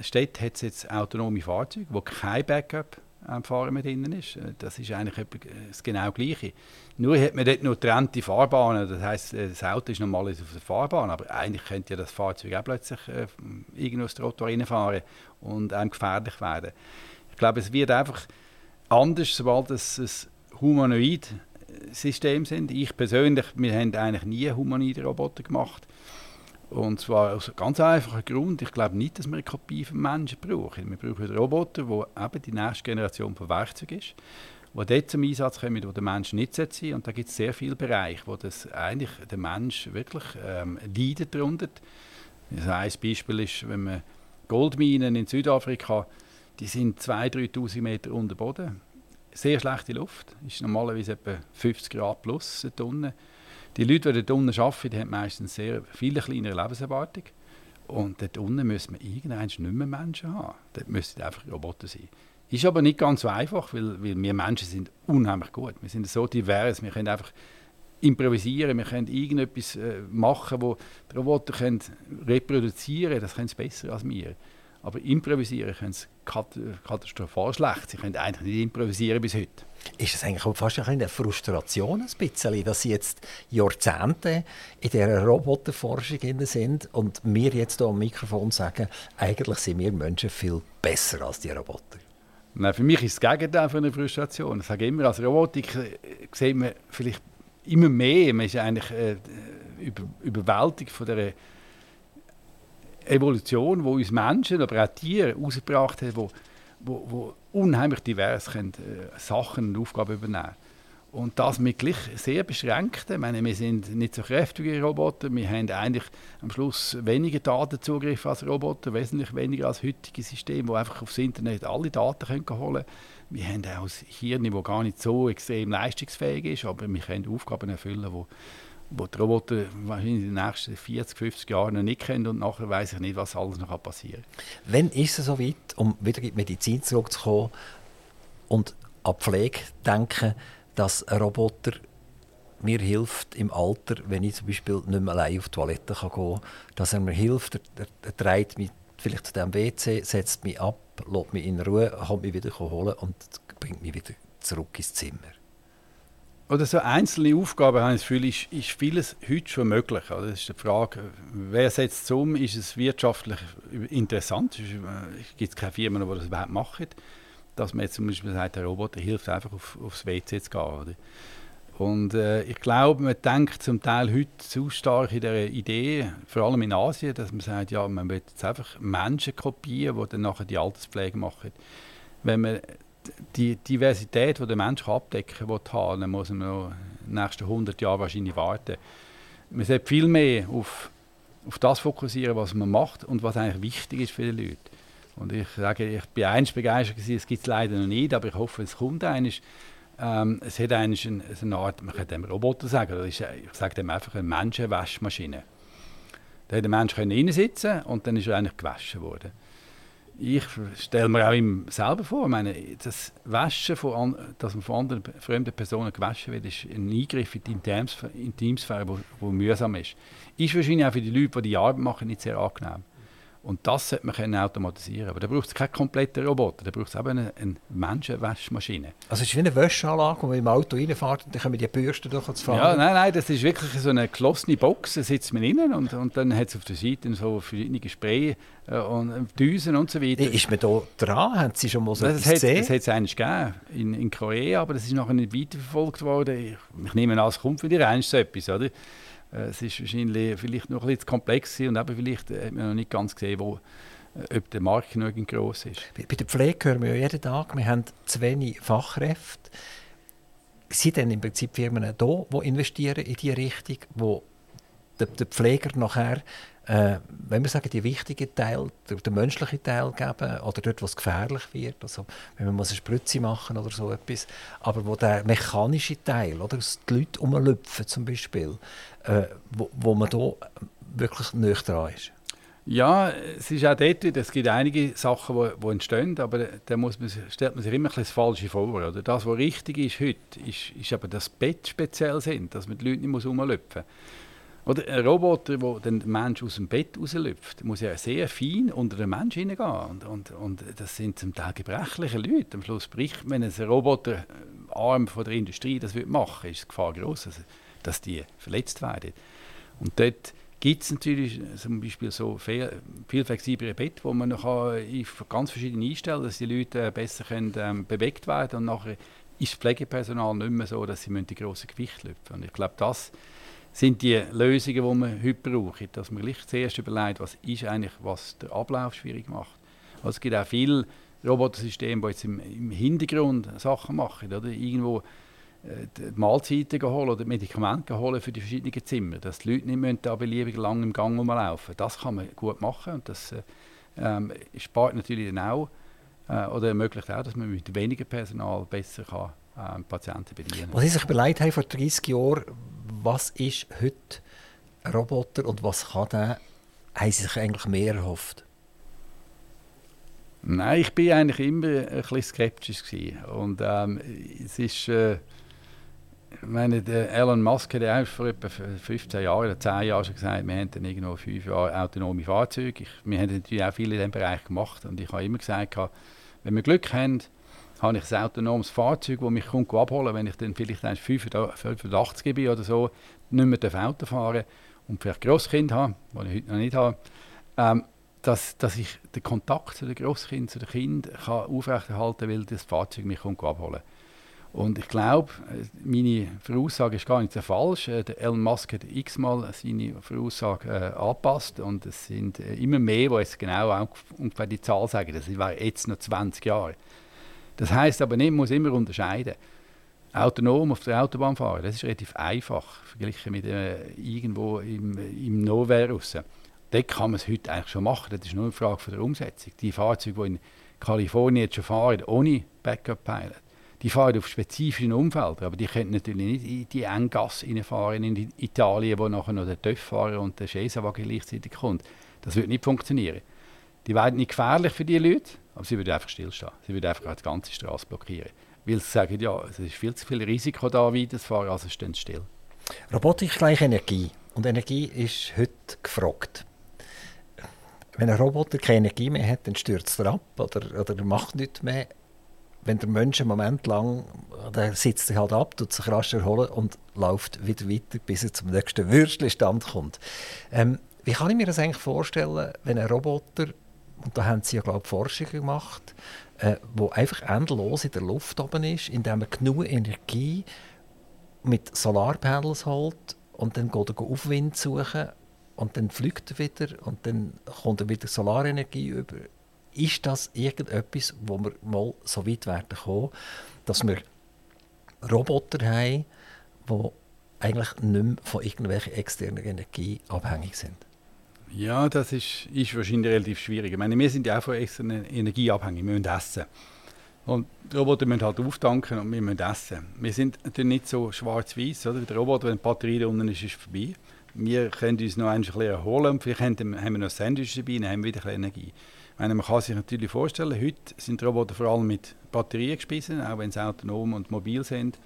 Städten hat es jetzt autonome Fahrzeuge, die kein Backup am mit drin ist. Äh, das ist eigentlich das genau Gleiche. Nur hat man dort nur getrennte Fahrbahnen. Das heisst, äh, das Auto ist normalerweise auf der Fahrbahn, aber eigentlich könnte ja das Fahrzeug auch plötzlich äh, irgendwo aufs Trottoir reinfahren und einem gefährlich werden. Ich glaube, es wird einfach anders, sobald es ein humanoid System sind. Ich persönlich, wir haben eigentlich nie humanoide Roboter gemacht. Und zwar aus einem ganz einfachen Grund. Ich glaube nicht, dass wir eine Kopie von Menschen brauchen. Wir brauchen einen Roboter, der eben die nächste Generation von Werkzeugen ist, die dort zum Einsatz kommen, wo der Mensch nicht sein sollte. Und da gibt es sehr viele Bereiche, wo das eigentlich der Mensch wirklich ähm, leidet darunter. Also ein Beispiel ist, wenn man Goldminen in Südafrika, die sind 2'000, 3'000 Meter unter Boden. Sehr schlechte Luft, ist normalerweise etwa 50 Grad plus eine Tonne. Die Leute, die dort unten arbeiten, haben meistens sehr viel kleinere Lebenserwartung. Und dort unten müssen wir irgendwann nicht mehr Menschen haben. Dort müssen einfach Roboter sein. Ist aber nicht ganz so einfach, weil, weil wir Menschen sind unheimlich gut. Wir sind so divers, wir können einfach improvisieren, wir können irgendetwas äh, machen, wo die Roboter können reproduzieren können, das können sie besser als wir. Aber improvisieren können sie katastrophal schlecht. Sie können eigentlich nicht improvisieren bis heute. Ist es eigentlich fast eine Frustration, ein bisschen, dass Sie jetzt Jahrzehnte in dieser Roboterforschung sind und wir jetzt hier am Mikrofon sagen, eigentlich sind wir Menschen viel besser als die Roboter? Nein, für mich ist das Gegenteil von einer Frustration. Ich sage immer, als Robotik äh, sieht man vielleicht immer mehr, man ist eigentlich äh, über, überwältigt von der Evolution, die uns Menschen, aber auch Tiere herausgebracht hat, wo, wo, wo unheimlich divers können, äh, Sachen und Aufgaben übernehmen und das mit gleich sehr beschränkten. Ich meine, wir sind nicht so kräftige Roboter. Wir haben eigentlich am Schluss weniger Datenzugriff als Roboter, wesentlich weniger als heutige Systeme, die einfach aufs Internet alle Daten können holen können. Wir haben auch ein Hirn, das gar nicht so extrem leistungsfähig ist, aber wir können Aufgaben erfüllen, die wo die Roboter wahrscheinlich in den nächsten 40, 50 Jahren noch nicht kennen und nachher weiß ich nicht, was alles noch passieren kann. Wann ist es so weit, um wieder in die Medizin zurückzukommen und an Pflege denken, dass ein Roboter mir hilft im Alter, wenn ich zum Beispiel nicht mehr allein auf die Toilette gehen kann, dass er mir hilft, er, er, er trägt mich vielleicht zu dem WC, setzt mich ab, lässt mich in Ruhe, kommt mich wieder holen und bringt mich wieder zurück ins Zimmer oder so einzelne Aufgaben habe ich das Gefühl, ist, ist vieles heute schon möglich. Also das ist die Frage, wer setzt es um? Ist es wirtschaftlich interessant? Es gibt keine Firmen, die das überhaupt machen. Dass man jetzt zum Beispiel sagt, der Roboter hilft einfach auf, aufs WC zu gehen. Oder? Und äh, ich glaube, man denkt zum Teil heute zu stark in der Idee, vor allem in Asien, dass man sagt, ja, man will jetzt einfach Menschen kopieren, die dann nachher die Alterspflege machen. Wenn man die Diversität, die der Mensch abdecken kann, haben muss man noch in den nächsten 100 Jahren wahrscheinlich warten. Man sollte viel mehr auf, auf das fokussieren, was man macht und was eigentlich wichtig ist für die Leute. Und ich sage, ich bin eins begeistert, es gibt es leider noch nicht, aber ich hoffe, es kommt eines. Ähm, es hat eine, eine Art, man könnte dem Roboter sagen, ist, ich sage dem einfach eine Menschenwaschmaschine. Da hat der Mensch reinsitzen und dann ist er eigentlich gewaschen worden ich stelle mir auch ihm selber vor, meine, das Waschen, von, dass man von anderen fremden Personen gewaschen wird, ist ein Eingriff in die Intimsphäre, der mühsam ist. Ist wahrscheinlich auch für die Leute, die die Arbeit machen, nicht sehr angenehm. Und das sollte man können automatisieren Aber da braucht es keinen kompletten Roboter, da braucht es eben eine, eine Menschenwaschmaschine. Also es ist wie eine Wäscheanlage, wo man im Auto reinfährt und dann können die Bürsten durch das fahren? Ja, nein, nein, das ist wirklich so eine geschlossene Box, da sitzt man innen und, und dann hat es auf der Seite so verschiedene Spray äh, und Düsen und so weiter. Ist man da dran? Haben Sie schon mal so das etwas gesehen? Das hat es eigentlich gegeben in, in Korea, aber das ist nachher nicht weiterverfolgt worden. Ich, ich nehme an, es kommt für die Reinste so etwas, oder? Äh, es ist wahrscheinlich vielleicht noch ein bisschen zu komplex und eben vielleicht hat man noch nicht ganz gesehen, wo, äh, ob der Markt genügend groß ist. Bei, bei der Pflege hören wir ja jeden Tag, wir haben zu wenig Fachkräfte. Sind denn im Prinzip Firmen da, die investieren in diese Richtung, wo der, der Pfleger nachher äh, wenn wir sagen, die wichtigen Teil, der, der, menschliche Teil geben oder dort, wo es gefährlich wird, also wenn man eine Spritze machen oder so etwas, aber wo der mechanische Teil, oder die Leute umlüpfen zum Beispiel, äh, wo, wo man da wirklich nicht dran ist. Ja, es ist auch dort, es gibt einige Sachen, die, entstehen, aber da muss man, stellt man sich immer ein das Falsche vor. Oder? Das, was richtig ist heute, ist, ist aber, dass Bett speziell sind, dass man die Leute nicht umlüpfen muss. Oder ein Roboter, der den Menschen aus dem Bett rauslüpft, muss ja sehr fein unter den Mensch hineingehen. Und, und, und das sind zum Teil gebrechliche Leute. Am Schluss bricht, wenn ein Roboterarm von der Industrie das machen ist die Gefahr groß, dass die verletzt werden. Und dort gibt es natürlich zum Beispiel so viel, viel flexiblere Bett, wo man noch ganz verschiedene einstellen kann, dass die Leute besser können, ähm, bewegt werden und nachher ist das Pflegepersonal nicht mehr so, dass sie die grossen Gewicht lüpfen. Und ich glaube, das sind die Lösungen, die man heute braucht. Dass man gleich zuerst überlegt, was ist eigentlich, was den Ablauf schwierig macht. Also es gibt auch viele Robotersysteme, die jetzt im, im Hintergrund Sachen machen. Oder? Irgendwo äh, Mahlzeiten holen oder Medikamente holen für die verschiedenen Zimmer. Dass die Leute nicht müssen da beliebig lang im Gang rumlaufen Das kann man gut machen und das äh, ähm, spart natürlich dann auch äh, oder ermöglicht auch, dass man mit weniger Personal besser kann, äh, Patienten bedienen kann. Was Sie sich überlegt haben vor 30 Jahren, was ist heute ein Roboter und was kann der, haben Sie sich eigentlich mehr erhofft? Nein, ich bin eigentlich immer ein bisschen skeptisch gewesen. und ähm, es ist äh, der Elon Musk hat ja vor etwa 15 Jahren oder 10 Jahren schon gesagt, wir haben irgendwo fünf Jahre autonome Fahrzeuge. Ich, wir haben natürlich auch viel in diesem Bereich gemacht und ich habe immer gesagt, wenn wir Glück haben, habe ich ein autonomes Fahrzeug, das mich kommt abholen wenn ich dann vielleicht 85 bin oder so, nicht mehr Auto fahren und vielleicht Grosskind habe, was ich heute noch nicht habe, ähm, dass, dass ich den Kontakt zu den Grosskind, zu den Kindern aufrechterhalten kann, das Fahrzeug mich kommt abholen und ich glaube, meine Voraussage ist gar nicht so falsch. Äh, der Elon Musk hat x-mal seine Voraussage äh, angepasst und es sind äh, immer mehr, die jetzt genau auch ungefähr die Zahl sagen. Das wäre jetzt noch 20 Jahre. Das heißt aber man muss immer unterscheiden. Autonom auf der Autobahn fahren, das ist relativ einfach, verglichen mit äh, irgendwo im, im Nowhere raus. Dort kann man es heute eigentlich schon machen, das ist nur eine Frage von der Umsetzung. Die Fahrzeuge, die in Kalifornien jetzt schon fahren, ohne Backup-Pilot, die fahren auf spezifischen Umfeldern, aber die können natürlich nicht in die Enggasse reinfahren in Italien, wo nachher noch der TÜV-Fahrer und der Schesenwagen gleichzeitig kommt. Das wird nicht funktionieren. Die werden nicht gefährlich für die Leute, aber sie würden einfach stillstehen. Sie würden einfach die ganze Straße blockieren. Weil sie sagen, ja, es ist viel zu viel Risiko da, wie das fahren, also stehen still. Robotik gleich Energie. Und Energie ist heute gefragt. Wenn ein Roboter keine Energie mehr hat, dann stürzt er ab oder, oder macht nichts mehr wenn der Mensch einen Moment lang, der sitzt sich halt ab, tut sich rasch erholen und läuft wieder weiter, bis er zum nächsten Würstchenstand kommt. Ähm, wie kann ich mir das eigentlich vorstellen, wenn ein Roboter, und da haben sie ja glaube Forschung gemacht, äh, wo einfach endlos in der Luft oben ist, indem er genug Energie mit Solarpanels holt und dann geht er Aufwind suchen und dann fliegt er wieder und dann kommt er wieder Solarenergie über ist das irgendetwas, wo wir mal so weit werden kommen, dass wir Roboter haben, die eigentlich nicht mehr von irgendwelcher externer Energie abhängig sind? Ja, das ist, ist wahrscheinlich relativ schwierig. Ich meine, wir sind ja auch von externer Energie abhängig. Wir müssen essen. Und die Roboter müssen halt auftanken und wir müssen essen. Wir sind natürlich nicht so schwarz-weiß. Der Roboter, wenn die Batterie da unten ist, ist vorbei. Wir können uns noch ein bisschen erholen. Vielleicht haben wir noch Sandwich dabei, dann haben wieder ein bisschen Energie meine, man kann sich natürlich vorstellen, heute sind Roboter vor allem mit Batterien gespeisen, auch wenn sie autonom und mobil sind.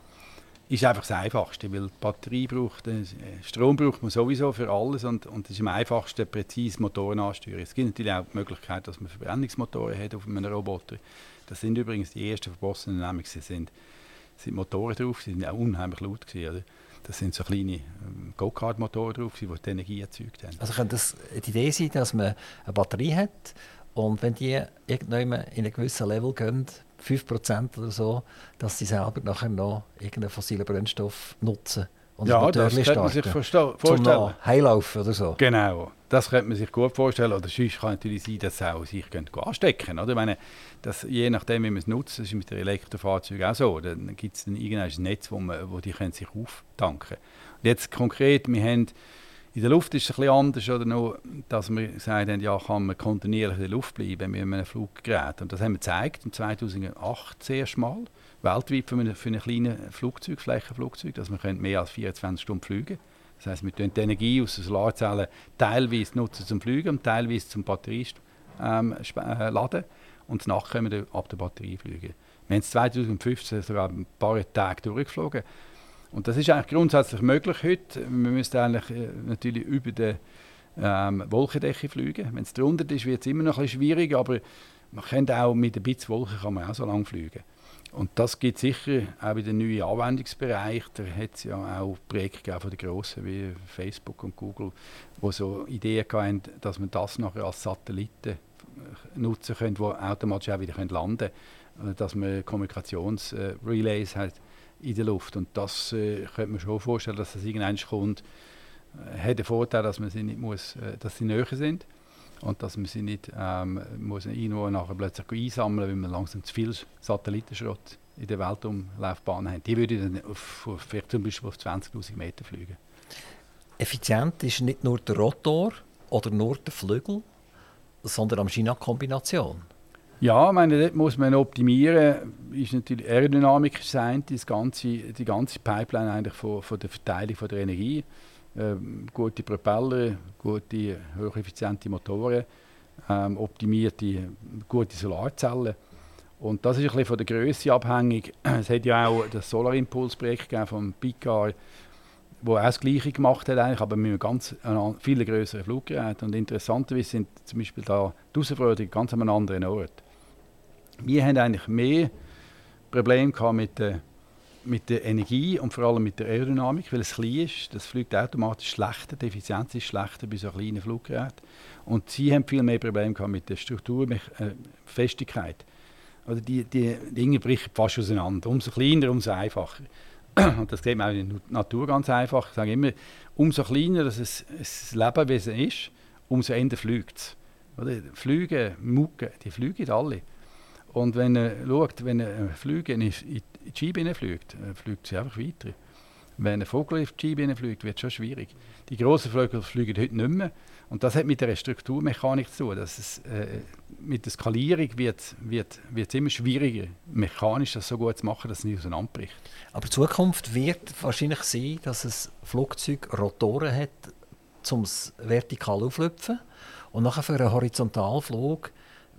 Ist einfach das Einfachste, weil die Batterie braucht, äh, Strom braucht man sowieso für alles und, und es ist am einfachsten, präzise Motoren anzusteuern. Es gibt natürlich auch die Möglichkeit, dass man Verbrennungsmotoren hat auf einem Roboter. Das sind übrigens die ersten verbossenen, sie sind, sind Motoren drauf, sie sind auch unheimlich laut gewesen, oder? Das sind so kleine ähm, Go-Kart-Motoren drauf, die die Energie erzeugt haben. Also könnte das die Idee sein, dass man eine Batterie hat, und wenn die irgendwann in einen gewissen Level gehen, 5% oder so, dass sie selber nachher noch irgendeinen fossilen Brennstoff nutzen. Und ja, das könnte man sich vorstellen. Zum Heilaufen oder so. Genau, das könnte man sich gut vorstellen. Oder sonst kann natürlich sein, dass sie auch sich anstecken können. Oder? Ich meine, dass, je nachdem, wie man es nutzt, das ist mit den Elektrofahrzeugen auch so. Dann gibt es irgendein Netz, wo, man, wo die können sich auftanken können. Jetzt konkret, wir haben in der Luft ist es ein bisschen anders, oder noch, dass wir gesagt haben, ja, kann man kontinuierlich in der Luft bleiben mit einem Fluggerät. Und das haben wir gezeigt, im 2008 zuerst mal, weltweit für, eine, für ein kleines Flugzeug, Flächenflugzeug, dass wir mehr als 24 Stunden fliegen. Das heißt, wir nutzen die Energie aus den Solarzellen teilweise nutzen zum Fliegen und teilweise zum Batterie ähm, äh, laden und danach können wir ab der Batterie fliegen. Wir haben es 2015 sogar ein paar Tage durchgeflogen. Und das ist eigentlich grundsätzlich möglich heute. Wir müssen eigentlich äh, natürlich über die ähm, Wolkendecke fliegen. Wenn es drunter ist, wird es immer noch ein schwierig, aber man kann auch mit ein bisschen Wolke kann man auch so lange fliegen. Und das gibt sicher auch in den neuen Anwendungsbereich. Da hat es ja auch Projekte von den Grossen wie Facebook und Google, wo so Ideen hatten, dass man das nachher als Satelliten äh, nutzen könnte, die automatisch auch wieder landen können. Dass man Kommunikationsrelays hat in der Luft. Und das äh, könnte man schon vorstellen, dass das irgendwann kommt. Äh, hat den Vorteil, dass man sie nicht muss, äh, dass sie näher sind und dass man sie nicht ähm, muss irgendwo nachher plötzlich einsammeln, weil man langsam zu viel Satellitenschrott in der Weltumlaufbahn hat. Die würde dann auf, auf, zum Beispiel auf 20'000 Meter fliegen. Effizient ist nicht nur der Rotor oder nur der Flügel, sondern eine Maschinenkombination. Ja, meine, dort muss man optimieren. Ist natürlich Aerodynamik sein, das ganze, die ganze Pipeline eigentlich von, von der Verteilung von der Energie. Ähm, gute Propeller, gute, hocheffiziente Motoren, ähm, optimierte, gute Solarzellen. Und das ist ein bisschen von der Größe abhängig. Es hat ja auch das Solar Impulse Projekt vom Picar, wo auch das Gleiche gemacht hat, eigentlich, aber mit einem ganz äh, viel größeren Fluggerät. Und interessanterweise sind zum Beispiel da die Herausforderungen ganz an einem anderen Ort. Wir haben eigentlich mehr Probleme gehabt mit der, mit der Energie und vor allem mit der Aerodynamik, weil es klein ist. Das fliegt automatisch schlechter, die Effizienz ist schlechter bei so kleinen Fluggeräten. Und sie haben viel mehr Probleme gehabt mit der Strukturfestigkeit. Äh, also die, die Dinge brechen fast auseinander. Umso kleiner, umso einfacher. Und das geht mir auch in der Natur ganz einfach. Ich sage immer, umso kleiner das, ist, das Lebewesen ist, umso eher fliegt es. Flüge, Mucke, die fliegen alle. Und wenn er schaut, wenn ein Flüge in die Scheibe fliegt, äh, fliegt sie einfach weiter. Wenn ein Vogel in die Scheibe fliegt, wird es schon schwierig. Die grossen Vögel fliegen heute nicht mehr. Und das hat mit der Strukturmechanik zu tun. Dass es, äh, mit der Skalierung wird, wird, wird es immer schwieriger, mechanisch das so gut zu machen, dass es nicht auseinanderbricht. Aber die Zukunft wird wahrscheinlich sein, dass es Flugzeug Rotoren hat, um es vertikal aufzulüpfen. Und nachher für einen Horizontalflug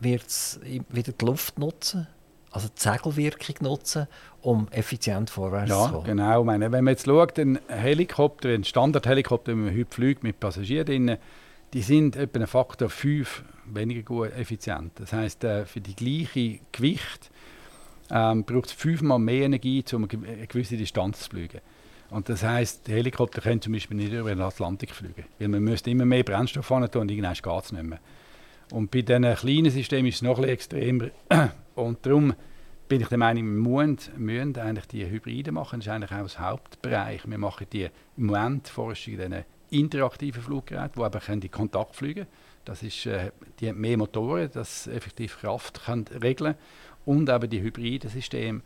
wird es wieder die Luft nutzen, also die Segelwirkung nutzen, um effizient vorwärts ja, zu kommen. genau. Meine, wenn man jetzt schaut, ein Helikopter, ein Standardhelikopter, den man heute fliegt mit Passagieren die sind etwa einen Faktor 5 weniger gut effizient. Das heißt, äh, für die gleiche Gewicht ähm, braucht es fünfmal mehr Energie, um eine gewisse Distanz zu fliegen. Und das heißt, der Helikopter kann zum Beispiel nicht über den Atlantik fliegen, weil man müsste immer mehr Brennstoff haben und irgendwann geht es nicht mehr. Und bei diesen kleinen Systemen ist es noch ein extremer. Und darum bin ich der Meinung, wir müssen, müssen eigentlich die Hybride machen. Das ist eigentlich auch das Hauptbereich. Wir machen die im Moment Forschung in diesen interaktiven Fluggeräten, die können in Kontakt fliegen das ist, äh, Die haben mehr Motoren, das effektiv Kraft können regeln Und eben die hybriden Systeme,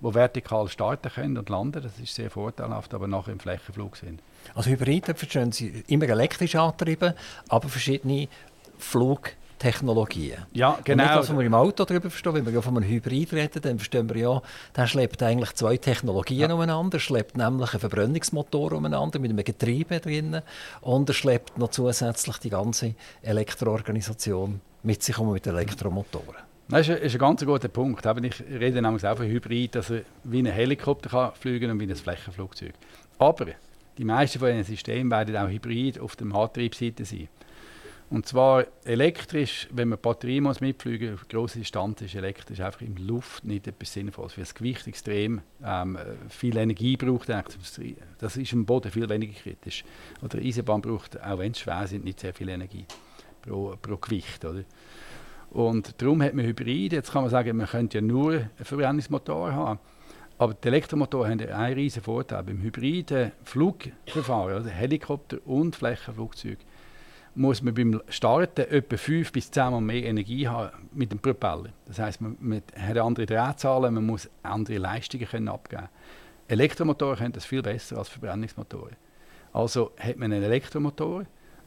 die vertikal starten können und landen. Das ist sehr vorteilhaft, aber nachher im Flächenflug sind. Also Hybride verstehen Sie immer elektrisch angetrieben, aber verschiedene Flug Technologien. Ja, genau. Und nicht, was wir im Auto darüber verstehen, wenn wir ja von einem Hybrid reden, dann verstehen wir ja, der schleppt eigentlich zwei Technologien ja. umeinander. Er schleppt nämlich einen Verbrennungsmotor umeinander mit einem Getriebe drin und er schleppt noch zusätzlich die ganze Elektroorganisation mit sich um mit Elektromotoren. Das ist ein, ist ein ganz guter Punkt. Ich rede nämlich auch von Hybrid, dass er wie ein Helikopter kann fliegen und wie ein Flächenflugzeug. Aber die meisten von diesen Systemen werden auch Hybrid auf der Antriebsseite sein. Und zwar elektrisch, wenn man Batterie muss mitfliegen muss, grosse Distanz ist elektrisch einfach in der Luft nicht etwas Sinnvolles, weil das Gewicht extrem ähm, viel Energie braucht. Das ist im Boden viel weniger kritisch. Oder Eisenbahn braucht, auch wenn es schwer sind, nicht sehr viel Energie pro, pro Gewicht. Oder? Und darum hat man Hybrid. Jetzt kann man sagen, man könnte ja nur einen Verbrennungsmotor haben. Aber die Elektromotoren haben einen riesen Vorteil. Beim hybriden Flugverfahren, also Helikopter und Flächenflugzeug, muss man beim Starten etwa 5 bis 10 Mal mehr Energie haben mit dem Propeller. Das heißt, man, man hat andere Drehzahlen, man muss andere Leistungen können abgeben. Elektromotoren können das viel besser als Verbrennungsmotoren. Also hat man einen Elektromotor,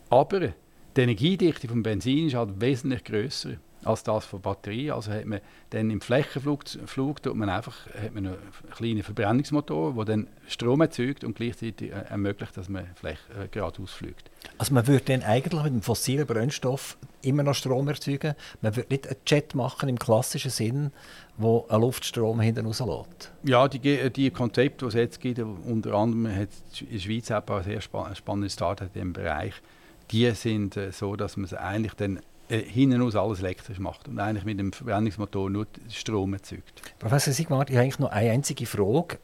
aber die Energiedichte vom Benzin ist halt wesentlich größer als das von Batterie. Also hat man dann im Flächenflug Flug tut man einfach hat man einen kleinen Verbrennungsmotor, der dann Strom erzeugt und gleichzeitig äh, ermöglicht, dass man Fläche äh, geradeaus fliegt. Also man würde dann eigentlich mit dem fossilen Brennstoff immer noch Strom erzeugen. Man würde nicht einen Jet machen im klassischen Sinn, wo ein Luftstrom hinten rauslässt. Ja, die, die Konzepte, die es jetzt gibt, unter anderem hat in der Schweiz auch ein sehr spannendes Start in diesem Bereich, die sind äh, so, dass man es eigentlich dann äh, hinten aus alles elektrisch macht und eigentlich mit dem Verbrennungsmotor nur Strom erzeugt. Professor Sigmar, ich habe eigentlich noch eine einzige Frage.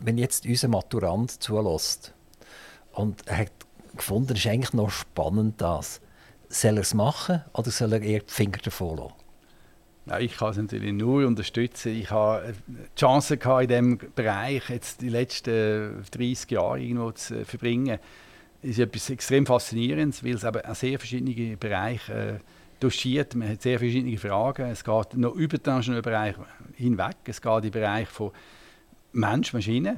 Wenn jetzt unser Maturant zulässt und er hat gefunden, es ist eigentlich noch spannend das, soll er es machen oder soll er eher die Finger davon lassen? Ja, ich kann es natürlich nur unterstützen. Ich habe die Chance gehabt, in diesem Bereich jetzt die letzten 30 Jahre irgendwo zu verbringen. Es ist etwas extrem Faszinierendes, weil es eben sehr verschiedene Bereiche äh, doschiert. Man hat sehr verschiedene Fragen. Es geht noch über den Bereich hinweg. Es geht den Bereich von Mensch, Maschine.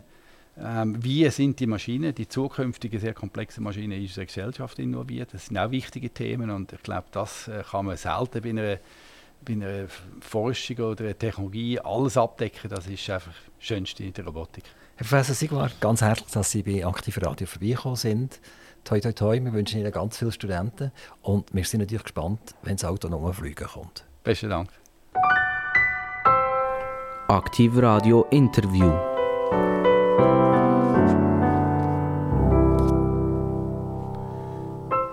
Ähm, wie sind die Maschinen, die zukünftigen sehr komplexen Maschinen in unsere Gesellschaft involviert? Das sind auch wichtige Themen und ich glaube, das äh, kann man selten bei einer, bei einer Forschung oder einer Technologie alles abdecken. Das ist einfach das Schönste in der Robotik. Herr Professor Sigmar, ganz herzlich, dass Sie bei Aktiv Radio vorbeigekommen sind. Toi, toi, toi, wir wünschen Ihnen ganz viele Studenten und wir sind natürlich gespannt, wenn das autonom fliegen kommt. Besten Dank. Aktiv Radio Interview.